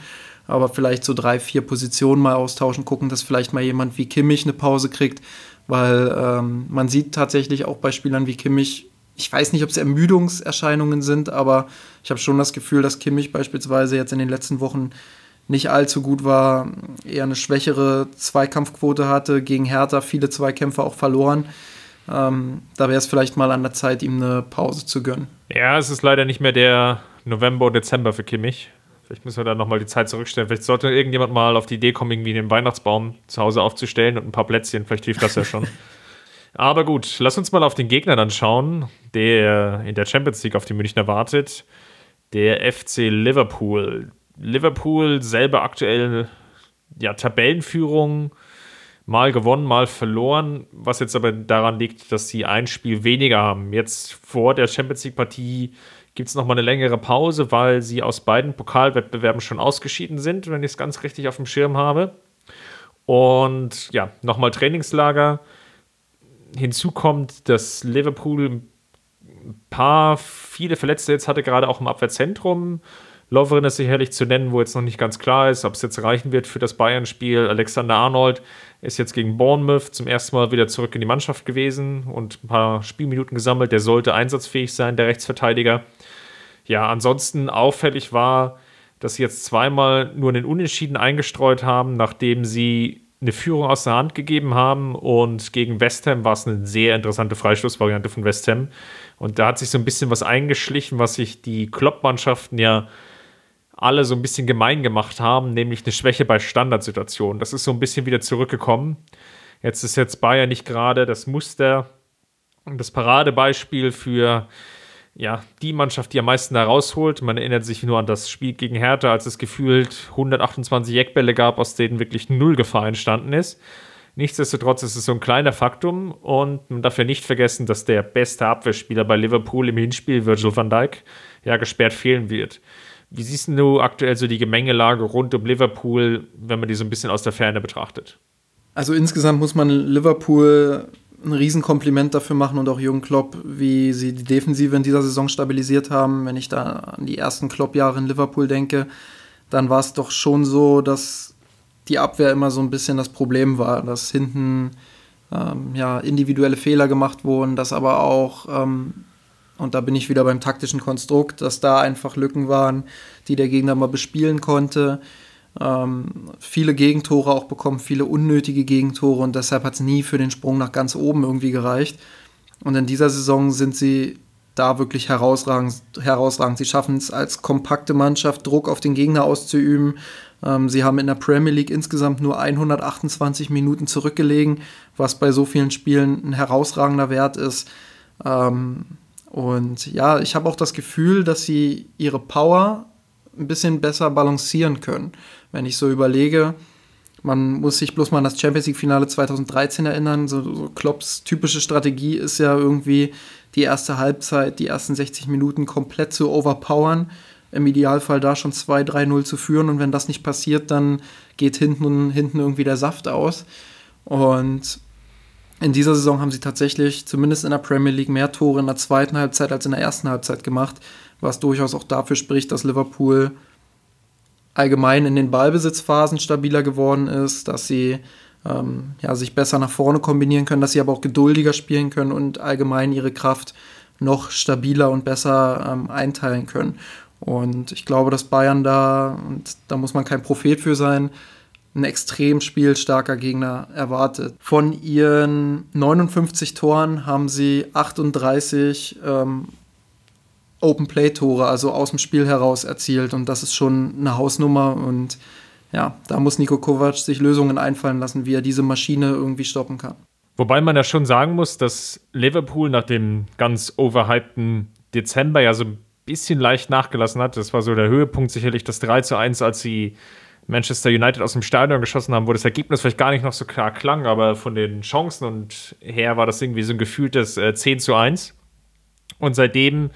Speaker 2: aber vielleicht so drei, vier Positionen mal austauschen, gucken, dass vielleicht mal jemand wie Kimmich eine Pause kriegt, weil ähm, man sieht tatsächlich auch bei Spielern wie Kimmich, ich weiß nicht, ob es Ermüdungserscheinungen sind, aber ich habe schon das Gefühl, dass Kimmich beispielsweise jetzt in den letzten Wochen nicht allzu gut war, eher eine schwächere Zweikampfquote hatte, gegen Hertha viele Zweikämpfe auch verloren. Ähm, da wäre es vielleicht mal an der Zeit, ihm eine Pause zu gönnen.
Speaker 1: Ja, es ist leider nicht mehr der November, Dezember für Kimmich. Vielleicht müssen wir da nochmal die Zeit zurückstellen. Vielleicht sollte irgendjemand mal auf die Idee kommen, irgendwie den Weihnachtsbaum zu Hause aufzustellen und ein paar Plätzchen. Vielleicht hilft das ja schon. [LAUGHS] Aber gut, lass uns mal auf den Gegner dann schauen, der in der Champions League auf die Münchner wartet. Der FC Liverpool. Liverpool selber aktuell ja, Tabellenführung mal gewonnen, mal verloren, was jetzt aber daran liegt, dass sie ein Spiel weniger haben. Jetzt vor der Champions League-Partie gibt es nochmal eine längere Pause, weil sie aus beiden Pokalwettbewerben schon ausgeschieden sind, wenn ich es ganz richtig auf dem Schirm habe. Und ja, nochmal Trainingslager. Hinzu kommt, dass Liverpool ein paar, viele Verletzte jetzt hatte, gerade auch im Abwehrzentrum. Lovren ist sicherlich zu nennen, wo jetzt noch nicht ganz klar ist, ob es jetzt reichen wird für das Bayern-Spiel. Alexander Arnold ist jetzt gegen Bournemouth zum ersten Mal wieder zurück in die Mannschaft gewesen und ein paar Spielminuten gesammelt. Der sollte einsatzfähig sein, der Rechtsverteidiger. Ja, ansonsten auffällig war, dass sie jetzt zweimal nur einen Unentschieden eingestreut haben, nachdem sie eine Führung aus der Hand gegeben haben und gegen West Ham war es eine sehr interessante Freistoßvariante von West Ham. Und da hat sich so ein bisschen was eingeschlichen, was sich die Klopp-Mannschaften ja alle so ein bisschen gemein gemacht haben, nämlich eine Schwäche bei Standardsituationen. Das ist so ein bisschen wieder zurückgekommen. Jetzt ist jetzt Bayern nicht gerade das Muster, das Paradebeispiel für ja, die Mannschaft, die am meisten da rausholt. Man erinnert sich nur an das Spiel gegen Hertha, als es gefühlt 128 Eckbälle gab, aus denen wirklich null Gefahr entstanden ist. Nichtsdestotrotz ist es so ein kleiner Faktum und man darf ja nicht vergessen, dass der beste Abwehrspieler bei Liverpool im Hinspiel, Virgil van Dijk, ja gesperrt fehlen wird. Wie siehst du aktuell so die Gemengelage rund um Liverpool, wenn man die so ein bisschen aus der Ferne betrachtet?
Speaker 2: Also insgesamt muss man Liverpool ein Riesenkompliment dafür machen und auch Jürgen Klopp, wie sie die Defensive in dieser Saison stabilisiert haben. Wenn ich da an die ersten Klopp-Jahre in Liverpool denke, dann war es doch schon so, dass die Abwehr immer so ein bisschen das Problem war, dass hinten ähm, ja, individuelle Fehler gemacht wurden, dass aber auch ähm, und da bin ich wieder beim taktischen Konstrukt, dass da einfach Lücken waren, die der Gegner mal bespielen konnte. ähm, viele Gegentore auch bekommen, viele unnötige Gegentore und deshalb hat es nie für den Sprung nach ganz oben irgendwie gereicht. Und in dieser Saison sind sie da wirklich herausragend. herausragend. Sie schaffen es als kompakte Mannschaft, Druck auf den Gegner auszuüben. Ähm, sie haben in der Premier League insgesamt nur 128 Minuten zurückgelegen, was bei so vielen Spielen ein herausragender Wert ist. Ähm, und ja, ich habe auch das Gefühl, dass sie ihre Power ein bisschen besser balancieren können. Wenn ich so überlege, man muss sich bloß mal an das Champions League-Finale 2013 erinnern. So, so Klopps typische Strategie ist ja irgendwie, die erste Halbzeit, die ersten 60 Minuten komplett zu overpowern. Im Idealfall da schon 2-3-0 zu führen. Und wenn das nicht passiert, dann geht hinten, hinten irgendwie der Saft aus. Und in dieser Saison haben sie tatsächlich, zumindest in der Premier League, mehr Tore in der zweiten Halbzeit als in der ersten Halbzeit gemacht, was durchaus auch dafür spricht, dass Liverpool allgemein in den Ballbesitzphasen stabiler geworden ist, dass sie ähm, ja, sich besser nach vorne kombinieren können, dass sie aber auch geduldiger spielen können und allgemein ihre Kraft noch stabiler und besser ähm, einteilen können. Und ich glaube, dass Bayern da, und da muss man kein Prophet für sein, ein extrem spielstarker Gegner erwartet. Von ihren 59 Toren haben sie 38 ähm, Open Play Tore, also aus dem Spiel heraus erzielt. Und das ist schon eine Hausnummer. Und ja, da muss Nico Kovac sich Lösungen einfallen lassen, wie er diese Maschine irgendwie stoppen kann.
Speaker 1: Wobei man ja schon sagen muss, dass Liverpool nach dem ganz overhypten Dezember ja so ein bisschen leicht nachgelassen hat. Das war so der Höhepunkt sicherlich das 3 zu 1, als sie Manchester United aus dem Stadion geschossen haben, wo das Ergebnis vielleicht gar nicht noch so klar klang, aber von den Chancen und her war das irgendwie so ein gefühltes äh, 10 zu 1. Und seitdem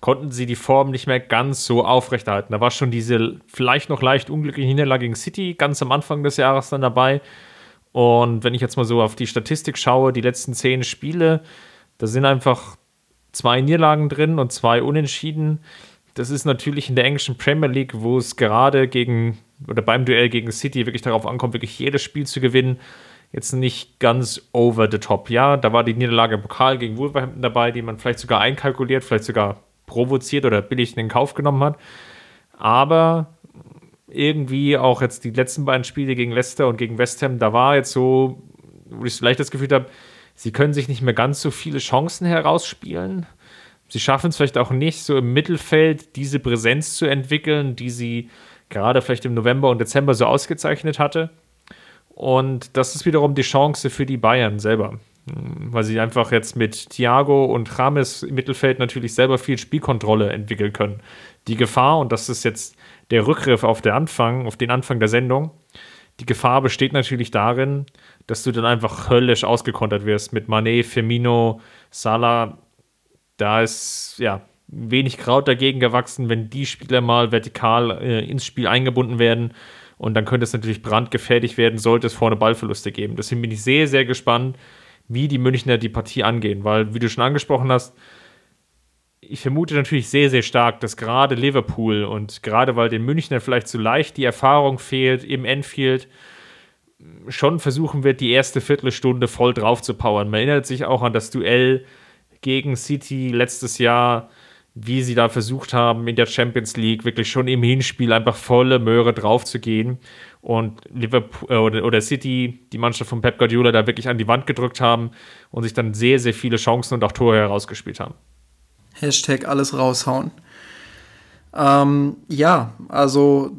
Speaker 1: konnten sie die Form nicht mehr ganz so aufrechterhalten. Da war schon diese vielleicht noch leicht unglückliche Niederlage gegen City ganz am Anfang des Jahres dann dabei. Und wenn ich jetzt mal so auf die Statistik schaue, die letzten zehn Spiele, da sind einfach zwei Niederlagen drin und zwei Unentschieden. Das ist natürlich in der englischen Premier League, wo es gerade gegen oder beim Duell gegen City wirklich darauf ankommt, wirklich jedes Spiel zu gewinnen. Jetzt nicht ganz over the top. Ja, da war die Niederlage im Pokal gegen Wolverhampton dabei, die man vielleicht sogar einkalkuliert, vielleicht sogar provoziert oder billig in den Kauf genommen hat. Aber irgendwie auch jetzt die letzten beiden Spiele gegen Leicester und gegen West Ham, da war jetzt so, wo ich vielleicht das Gefühl habe, sie können sich nicht mehr ganz so viele Chancen herausspielen. Sie schaffen es vielleicht auch nicht, so im Mittelfeld diese Präsenz zu entwickeln, die sie gerade vielleicht im November und Dezember so ausgezeichnet hatte. Und das ist wiederum die Chance für die Bayern selber. Hm, weil sie einfach jetzt mit Thiago und Rames im Mittelfeld natürlich selber viel Spielkontrolle entwickeln können. Die Gefahr, und das ist jetzt der Rückgriff auf, der Anfang, auf den Anfang der Sendung, die Gefahr besteht natürlich darin, dass du dann einfach höllisch ausgekontert wirst mit Manet, Firmino, Salah. Da ist ja wenig Kraut dagegen gewachsen, wenn die Spieler mal vertikal äh, ins Spiel eingebunden werden. Und dann könnte es natürlich brandgefährlich werden, sollte es vorne Ballverluste geben. Deswegen bin ich sehr, sehr gespannt, wie die Münchner die Partie angehen, weil, wie du schon angesprochen hast, ich vermute natürlich sehr, sehr stark, dass gerade Liverpool und gerade weil den Münchner vielleicht so leicht die Erfahrung fehlt im Enfield, schon versuchen wird, die erste Viertelstunde voll drauf zu powern. Man erinnert sich auch an das Duell gegen City letztes Jahr, wie sie da versucht haben, in der Champions League wirklich schon im Hinspiel einfach volle Möhre drauf zu gehen und Liverpool äh, oder, oder City, die Mannschaft von Pep Guardiola, da wirklich an die Wand gedrückt haben und sich dann sehr, sehr viele Chancen und auch Tore herausgespielt haben.
Speaker 2: Hashtag alles raushauen. Ähm, ja, also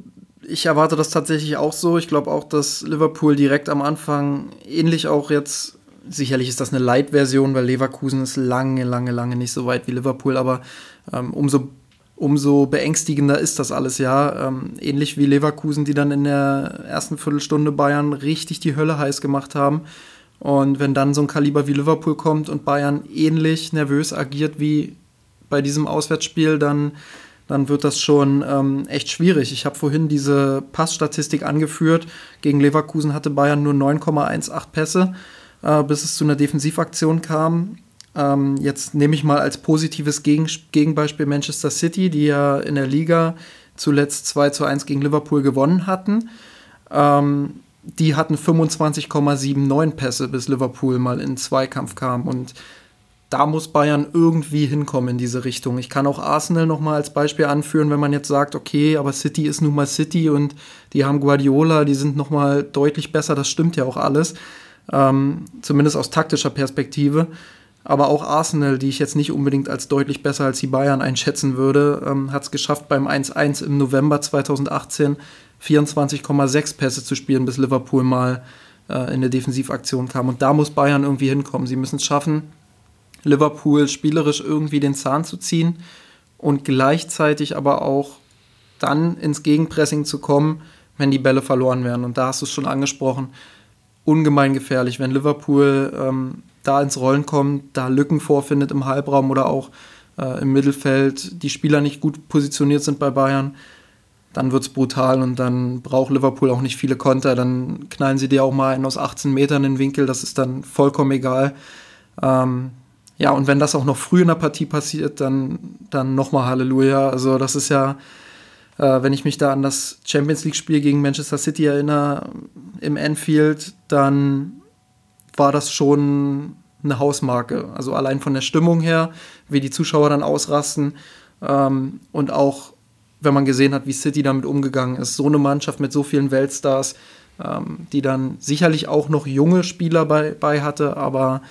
Speaker 2: ich erwarte das tatsächlich auch so. Ich glaube auch, dass Liverpool direkt am Anfang ähnlich auch jetzt sicherlich ist das eine Light-Version, weil Leverkusen ist lange, lange, lange nicht so weit wie Liverpool, aber umso, umso beängstigender ist das alles ja. Ähm, ähnlich wie Leverkusen, die dann in der ersten Viertelstunde Bayern richtig die Hölle heiß gemacht haben. Und wenn dann so ein Kaliber wie Liverpool kommt und Bayern ähnlich nervös agiert wie bei diesem Auswärtsspiel, dann, dann wird das schon ähm, echt schwierig. Ich habe vorhin diese Passstatistik angeführt. Gegen Leverkusen hatte Bayern nur 9,18 Pässe, äh, bis es zu einer Defensivaktion kam. Ähm, jetzt nehme ich mal als positives Gegen Gegenbeispiel Manchester City, die ja in der Liga zuletzt 2 zu 1 gegen Liverpool gewonnen hatten. Ähm, die hatten 25,79 Pässe, bis Liverpool mal in Zweikampf kam. Und da muss Bayern irgendwie hinkommen in diese Richtung. Ich kann auch Arsenal noch mal als Beispiel anführen, wenn man jetzt sagt, okay, aber City ist nun mal City und die haben Guardiola, die sind noch mal deutlich besser. Das stimmt ja auch alles, ähm, zumindest aus taktischer Perspektive. Aber auch Arsenal, die ich jetzt nicht unbedingt als deutlich besser als die Bayern einschätzen würde, ähm, hat es geschafft, beim 1-1 im November 2018 24,6 Pässe zu spielen, bis Liverpool mal äh, in eine Defensivaktion kam. Und da muss Bayern irgendwie hinkommen. Sie müssen es schaffen, Liverpool spielerisch irgendwie den Zahn zu ziehen und gleichzeitig aber auch dann ins Gegenpressing zu kommen, wenn die Bälle verloren werden. Und da hast du es schon angesprochen, ungemein gefährlich, wenn Liverpool ähm, da ins Rollen kommt, da Lücken vorfindet im Halbraum oder auch äh, im Mittelfeld, die Spieler nicht gut positioniert sind bei Bayern, dann wird es brutal und dann braucht Liverpool auch nicht viele Konter. Dann knallen sie dir auch mal einen aus 18 Metern in den Winkel, das ist dann vollkommen egal. Ähm, ja, und wenn das auch noch früh in der Partie passiert, dann, dann nochmal Halleluja. Also, das ist ja, äh, wenn ich mich da an das Champions League-Spiel gegen Manchester City erinnere, im Anfield, dann war das schon eine Hausmarke. Also allein von der Stimmung her, wie die Zuschauer dann ausrasten ähm, und auch, wenn man gesehen hat, wie City damit umgegangen ist. So eine Mannschaft mit so vielen Weltstars, ähm, die dann sicherlich auch noch junge Spieler bei, bei hatte, aber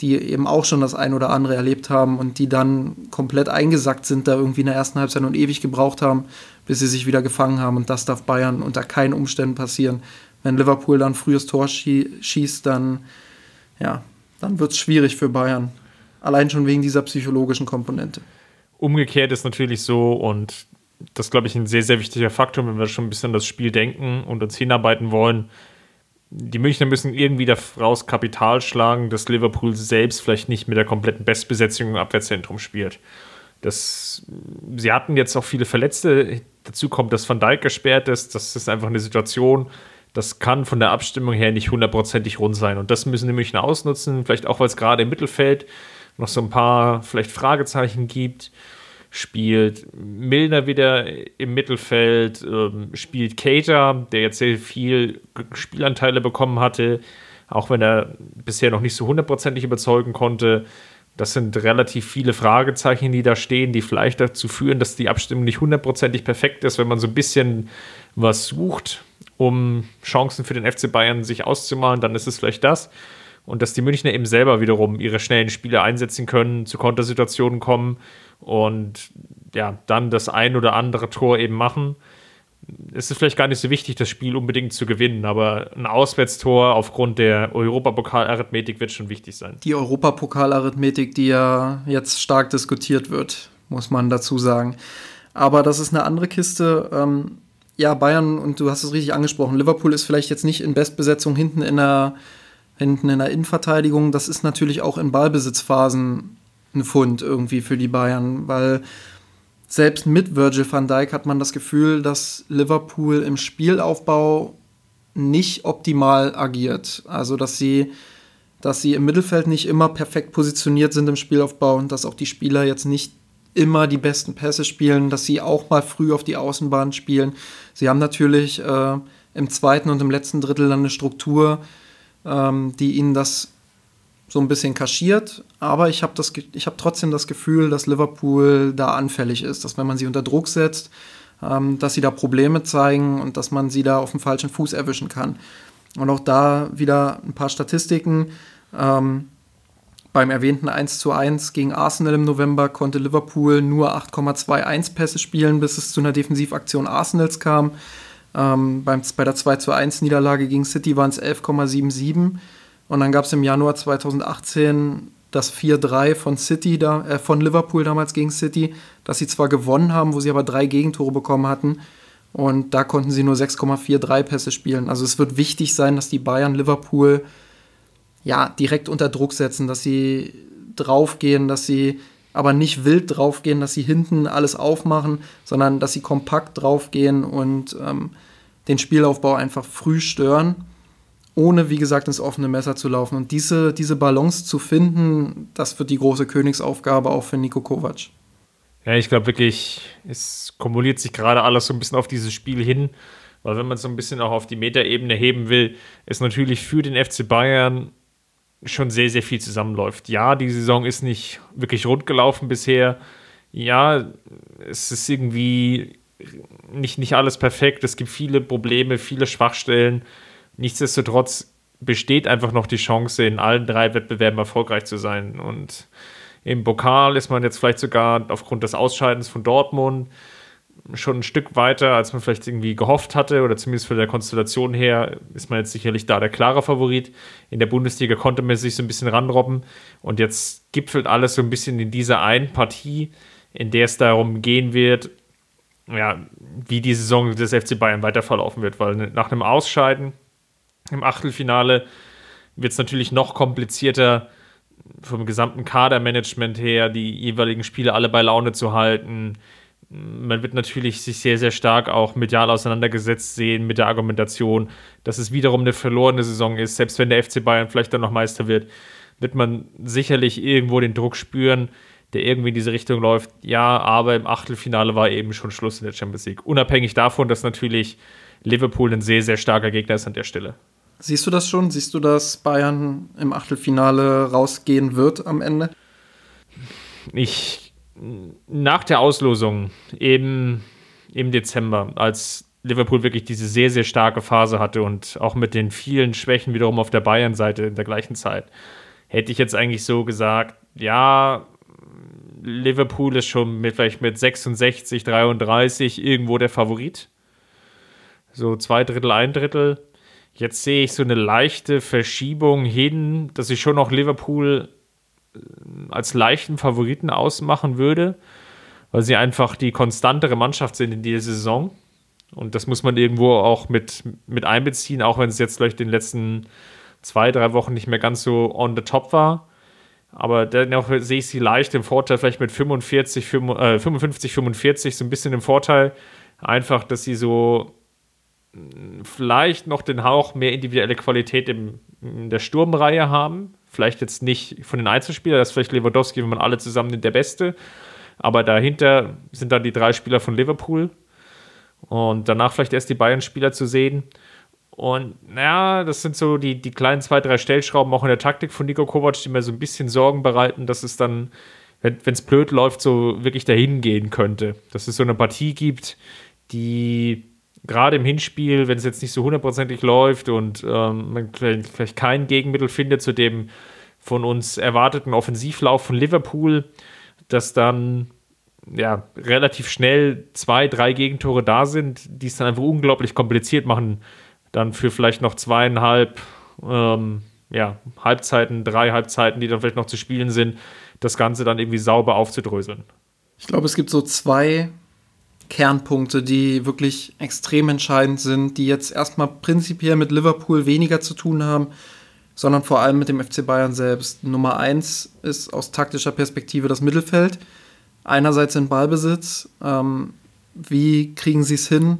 Speaker 2: die eben auch schon das ein oder andere erlebt haben und die dann komplett eingesackt sind, da irgendwie in der ersten Halbzeit und ewig gebraucht haben, bis sie sich wieder gefangen haben. Und das darf Bayern unter keinen Umständen passieren. Wenn Liverpool dann frühes Tor schießt, dann, ja, dann wird es schwierig für Bayern. Allein schon wegen dieser psychologischen Komponente.
Speaker 1: Umgekehrt ist natürlich so, und das glaube ich ein sehr, sehr wichtiger Faktor, wenn wir schon ein bisschen das Spiel denken und uns hinarbeiten wollen die Münchner müssen irgendwie daraus Kapital schlagen, dass Liverpool selbst vielleicht nicht mit der kompletten Bestbesetzung im Abwehrzentrum spielt. Das, sie hatten jetzt auch viele Verletzte. Dazu kommt, dass Van Dijk gesperrt ist. Das ist einfach eine Situation, das kann von der Abstimmung her nicht hundertprozentig rund sein. Und das müssen die Münchner ausnutzen. Vielleicht auch, weil es gerade im Mittelfeld noch so ein paar vielleicht Fragezeichen gibt spielt Milner wieder im Mittelfeld, ähm, spielt Cater, der jetzt sehr viel Spielanteile bekommen hatte, auch wenn er bisher noch nicht so hundertprozentig überzeugen konnte. Das sind relativ viele Fragezeichen, die da stehen, die vielleicht dazu führen, dass die Abstimmung nicht hundertprozentig perfekt ist, wenn man so ein bisschen was sucht, um Chancen für den FC Bayern sich auszumalen, dann ist es vielleicht das. Und dass die Münchner eben selber wiederum ihre schnellen Spiele einsetzen können, zu Kontersituationen kommen und ja, dann das ein oder andere Tor eben machen. Es ist vielleicht gar nicht so wichtig, das Spiel unbedingt zu gewinnen, aber ein Auswärtstor aufgrund der Europapokal-Arithmetik wird schon wichtig sein.
Speaker 2: Die Europapokal-Arithmetik, die ja jetzt stark diskutiert wird, muss man dazu sagen. Aber das ist eine andere Kiste. Ähm, ja, Bayern, und du hast es richtig angesprochen, Liverpool ist vielleicht jetzt nicht in Bestbesetzung hinten in der, hinten in der Innenverteidigung. Das ist natürlich auch in Ballbesitzphasen ein Fund irgendwie für die Bayern, weil selbst mit Virgil van Dijk hat man das Gefühl, dass Liverpool im Spielaufbau nicht optimal agiert. Also, dass sie, dass sie im Mittelfeld nicht immer perfekt positioniert sind im Spielaufbau und dass auch die Spieler jetzt nicht immer die besten Pässe spielen, dass sie auch mal früh auf die Außenbahn spielen. Sie haben natürlich äh, im zweiten und im letzten Drittel dann eine Struktur, ähm, die ihnen das so ein bisschen kaschiert, aber ich habe hab trotzdem das Gefühl, dass Liverpool da anfällig ist, dass wenn man sie unter Druck setzt, ähm, dass sie da Probleme zeigen und dass man sie da auf dem falschen Fuß erwischen kann. Und auch da wieder ein paar Statistiken. Ähm, beim erwähnten 1 zu 1 gegen Arsenal im November konnte Liverpool nur 8,21 Pässe spielen, bis es zu einer Defensivaktion Arsenals kam. Ähm, beim, bei der 2 zu 1 Niederlage gegen City waren es 11,77. Und dann gab es im Januar 2018 das 4-3 von City, da, äh, von Liverpool damals gegen City, dass sie zwar gewonnen haben, wo sie aber drei Gegentore bekommen hatten. Und da konnten sie nur 6,43 Pässe spielen. Also es wird wichtig sein, dass die Bayern Liverpool ja direkt unter Druck setzen, dass sie draufgehen, dass sie aber nicht wild draufgehen, dass sie hinten alles aufmachen, sondern dass sie kompakt draufgehen und ähm, den Spielaufbau einfach früh stören ohne, wie gesagt, ins offene Messer zu laufen. Und diese, diese Balance zu finden, das wird die große Königsaufgabe auch für Nico Kovac.
Speaker 1: Ja, ich glaube wirklich, es kumuliert sich gerade alles so ein bisschen auf dieses Spiel hin, weil wenn man so ein bisschen auch auf die Metaebene heben will, ist natürlich für den FC Bayern schon sehr, sehr viel zusammenläuft. Ja, die Saison ist nicht wirklich rund gelaufen bisher. Ja, es ist irgendwie nicht, nicht alles perfekt. Es gibt viele Probleme, viele Schwachstellen. Nichtsdestotrotz besteht einfach noch die Chance, in allen drei Wettbewerben erfolgreich zu sein. Und im Pokal ist man jetzt vielleicht sogar aufgrund des Ausscheidens von Dortmund schon ein Stück weiter, als man vielleicht irgendwie gehofft hatte, oder zumindest von der Konstellation her ist man jetzt sicherlich da der klare Favorit. In der Bundesliga konnte man sich so ein bisschen ranrobben und jetzt gipfelt alles so ein bisschen in dieser einen Partie, in der es darum gehen wird, ja, wie die Saison des FC Bayern weiter verlaufen wird, weil nach einem Ausscheiden im Achtelfinale wird es natürlich noch komplizierter, vom gesamten Kadermanagement her, die jeweiligen Spiele alle bei Laune zu halten. Man wird natürlich sich sehr, sehr stark auch medial auseinandergesetzt sehen mit der Argumentation, dass es wiederum eine verlorene Saison ist. Selbst wenn der FC Bayern vielleicht dann noch Meister wird, wird man sicherlich irgendwo den Druck spüren, der irgendwie in diese Richtung läuft. Ja, aber im Achtelfinale war eben schon Schluss in der Champions League. Unabhängig davon, dass natürlich Liverpool ein sehr, sehr starker Gegner ist an der Stelle.
Speaker 2: Siehst du das schon? Siehst du, dass Bayern im Achtelfinale rausgehen wird am Ende?
Speaker 1: Ich, nach der Auslosung eben im Dezember, als Liverpool wirklich diese sehr, sehr starke Phase hatte und auch mit den vielen Schwächen wiederum auf der Bayern-Seite in der gleichen Zeit, hätte ich jetzt eigentlich so gesagt, ja, Liverpool ist schon mit, vielleicht mit 66, 33 irgendwo der Favorit. So zwei Drittel, ein Drittel. Jetzt sehe ich so eine leichte Verschiebung hin, dass ich schon noch Liverpool als leichten Favoriten ausmachen würde, weil sie einfach die konstantere Mannschaft sind in dieser Saison. Und das muss man irgendwo auch mit, mit einbeziehen, auch wenn es jetzt vielleicht in den letzten zwei, drei Wochen nicht mehr ganz so on the top war. Aber dennoch sehe ich sie leicht im Vorteil, vielleicht mit 45, 55, 45, so ein bisschen im Vorteil. Einfach, dass sie so vielleicht noch den Hauch mehr individuelle Qualität im, in der Sturmreihe haben. Vielleicht jetzt nicht von den Einzelspielern, das ist vielleicht Lewandowski, wenn man alle zusammen nimmt, der Beste. Aber dahinter sind dann die drei Spieler von Liverpool. Und danach vielleicht erst die Bayern-Spieler zu sehen. Und naja, das sind so die, die kleinen zwei, drei Stellschrauben auch in der Taktik von Nico Kovac, die mir so ein bisschen Sorgen bereiten, dass es dann, wenn es blöd läuft, so wirklich dahin gehen könnte. Dass es so eine Partie gibt, die gerade im Hinspiel, wenn es jetzt nicht so hundertprozentig läuft und ähm, man vielleicht kein Gegenmittel findet zu dem von uns erwarteten Offensivlauf von Liverpool, dass dann ja relativ schnell zwei, drei Gegentore da sind, die es dann einfach unglaublich kompliziert machen, dann für vielleicht noch zweieinhalb ähm, ja, Halbzeiten, drei Halbzeiten, die dann vielleicht noch zu spielen sind, das Ganze dann irgendwie sauber aufzudröseln.
Speaker 2: Ich glaube, es gibt so zwei Kernpunkte, die wirklich extrem entscheidend sind, die jetzt erstmal prinzipiell mit Liverpool weniger zu tun haben, sondern vor allem mit dem FC Bayern selbst. Nummer eins ist aus taktischer Perspektive das Mittelfeld. Einerseits in Ballbesitz. Ähm, wie kriegen sie es hin,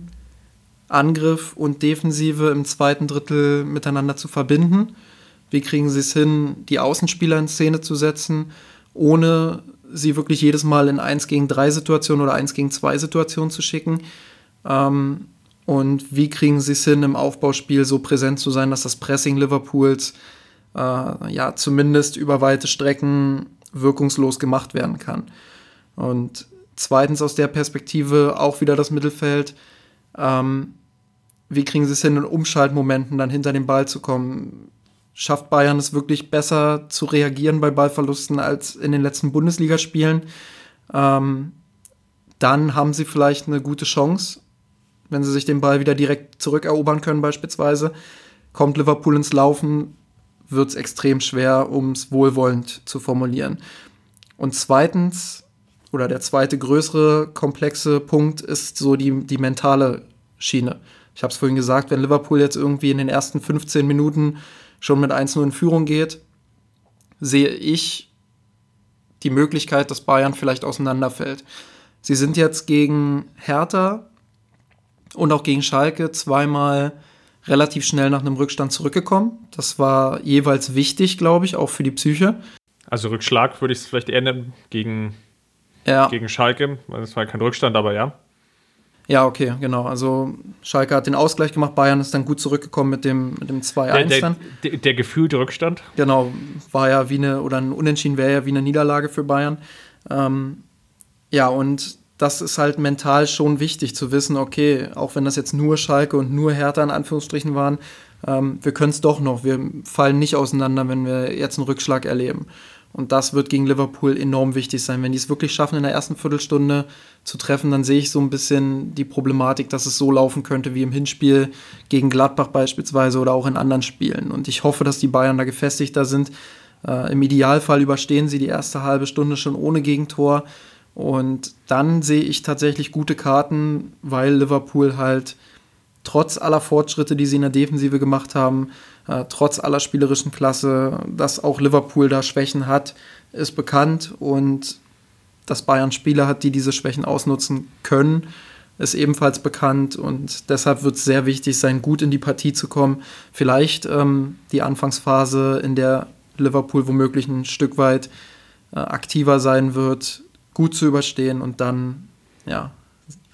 Speaker 2: Angriff und Defensive im zweiten Drittel miteinander zu verbinden? Wie kriegen sie es hin, die Außenspieler in Szene zu setzen, ohne sie wirklich jedes Mal in 1 gegen 3 Situationen oder 1 gegen 2 Situationen zu schicken. Ähm, und wie kriegen sie es hin, im Aufbauspiel so präsent zu sein, dass das Pressing Liverpools äh, ja zumindest über weite Strecken wirkungslos gemacht werden kann. Und zweitens aus der Perspektive auch wieder das Mittelfeld. Ähm, wie kriegen sie es hin, in Umschaltmomenten dann hinter den Ball zu kommen? Schafft Bayern es wirklich besser zu reagieren bei Ballverlusten als in den letzten Bundesligaspielen. Ähm, dann haben sie vielleicht eine gute Chance, wenn sie sich den Ball wieder direkt zurückerobern können beispielsweise. Kommt Liverpool ins Laufen, wird es extrem schwer, um es wohlwollend zu formulieren. Und zweitens, oder der zweite größere komplexe Punkt ist so die, die mentale Schiene. Ich habe es vorhin gesagt, wenn Liverpool jetzt irgendwie in den ersten 15 Minuten schon mit 1-0 in Führung geht, sehe ich die Möglichkeit, dass Bayern vielleicht auseinanderfällt. Sie sind jetzt gegen Hertha und auch gegen Schalke zweimal relativ schnell nach einem Rückstand zurückgekommen. Das war jeweils wichtig, glaube ich, auch für die Psyche.
Speaker 1: Also Rückschlag würde ich es vielleicht eher nennen gegen, ja. gegen Schalke. Das war kein Rückstand, aber ja.
Speaker 2: Ja, okay, genau. Also Schalke hat den Ausgleich gemacht, Bayern ist dann gut zurückgekommen mit dem, mit dem 2-1
Speaker 1: Der,
Speaker 2: dann.
Speaker 1: der, der, der gefühlte Rückstand.
Speaker 2: Genau, war ja wie eine, oder ein Unentschieden wäre ja wie eine Niederlage für Bayern. Ähm, ja, und das ist halt mental schon wichtig zu wissen, okay, auch wenn das jetzt nur Schalke und nur Hertha in Anführungsstrichen waren, ähm, wir können es doch noch. Wir fallen nicht auseinander, wenn wir jetzt einen Rückschlag erleben. Und das wird gegen Liverpool enorm wichtig sein. Wenn die es wirklich schaffen, in der ersten Viertelstunde zu treffen, dann sehe ich so ein bisschen die Problematik, dass es so laufen könnte wie im Hinspiel gegen Gladbach beispielsweise oder auch in anderen Spielen. Und ich hoffe, dass die Bayern da gefestigter sind. Äh, Im Idealfall überstehen sie die erste halbe Stunde schon ohne Gegentor. Und dann sehe ich tatsächlich gute Karten, weil Liverpool halt trotz aller Fortschritte, die sie in der Defensive gemacht haben, äh, trotz aller spielerischen Klasse, dass auch Liverpool da Schwächen hat, ist bekannt und dass Bayern Spieler hat, die diese Schwächen ausnutzen können, ist ebenfalls bekannt und deshalb wird es sehr wichtig sein, gut in die Partie zu kommen. Vielleicht ähm, die Anfangsphase, in der Liverpool womöglich ein Stück weit äh, aktiver sein wird, gut zu überstehen und dann, ja,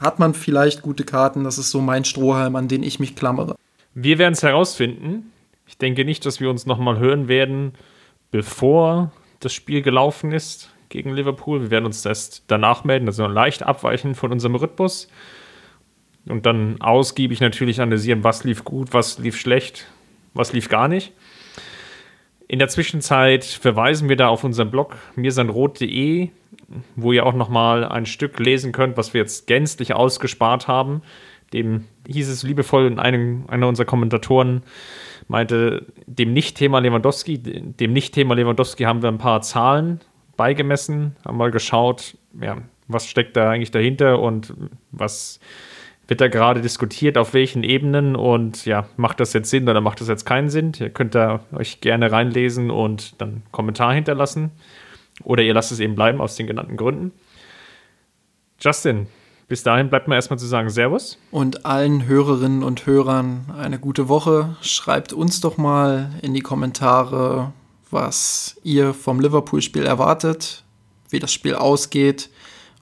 Speaker 2: hat man vielleicht gute Karten. Das ist so mein Strohhalm, an den ich mich klammere.
Speaker 1: Wir werden es herausfinden. Ich denke nicht, dass wir uns nochmal hören werden, bevor das Spiel gelaufen ist gegen Liverpool. Wir werden uns erst danach melden, also leicht abweichen von unserem Rhythmus. Und dann ausgiebig natürlich analysieren, was lief gut, was lief schlecht, was lief gar nicht. In der Zwischenzeit verweisen wir da auf unseren Blog mirsanrot.de, wo ihr auch nochmal ein Stück lesen könnt, was wir jetzt gänzlich ausgespart haben. Dem hieß es liebevoll in einem, einer unserer Kommentatoren, meinte, dem Nicht-Thema Lewandowski, dem Nicht-Thema Lewandowski haben wir ein paar Zahlen beigemessen, haben mal geschaut, ja, was steckt da eigentlich dahinter und was wird da gerade diskutiert, auf welchen Ebenen und ja, macht das jetzt Sinn oder macht das jetzt keinen Sinn? Ihr könnt da euch gerne reinlesen und dann einen Kommentar hinterlassen. Oder ihr lasst es eben bleiben aus den genannten Gründen. Justin, bis dahin bleibt mir erstmal zu sagen Servus.
Speaker 2: Und allen Hörerinnen und Hörern eine gute Woche. Schreibt uns doch mal in die Kommentare, was ihr vom Liverpool-Spiel erwartet, wie das Spiel ausgeht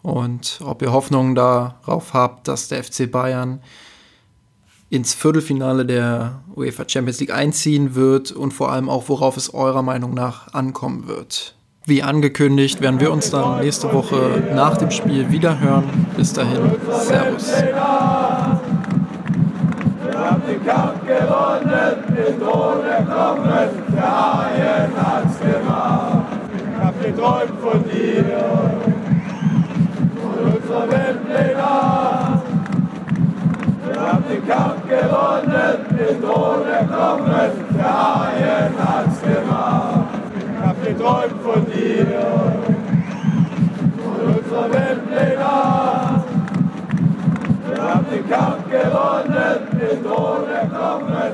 Speaker 2: und ob ihr Hoffnung darauf habt, dass der FC Bayern ins Viertelfinale der UEFA Champions League einziehen wird und vor allem auch, worauf es eurer Meinung nach ankommen wird. Wie angekündigt, werden wir uns dann nächste Woche nach dem Spiel wieder hören. Bis dahin, Servus.
Speaker 3: Wir haben den Kampf gewonnen, den Thron erkommen, der Haien hat's gemacht. Wir haben den Kampf gewonnen, den Thron erkommen, der Haien hat's. Ich hab geträumt von dir, von unserer Weltpläne. Wir haben den Kampf gewonnen, den Thron erkommen,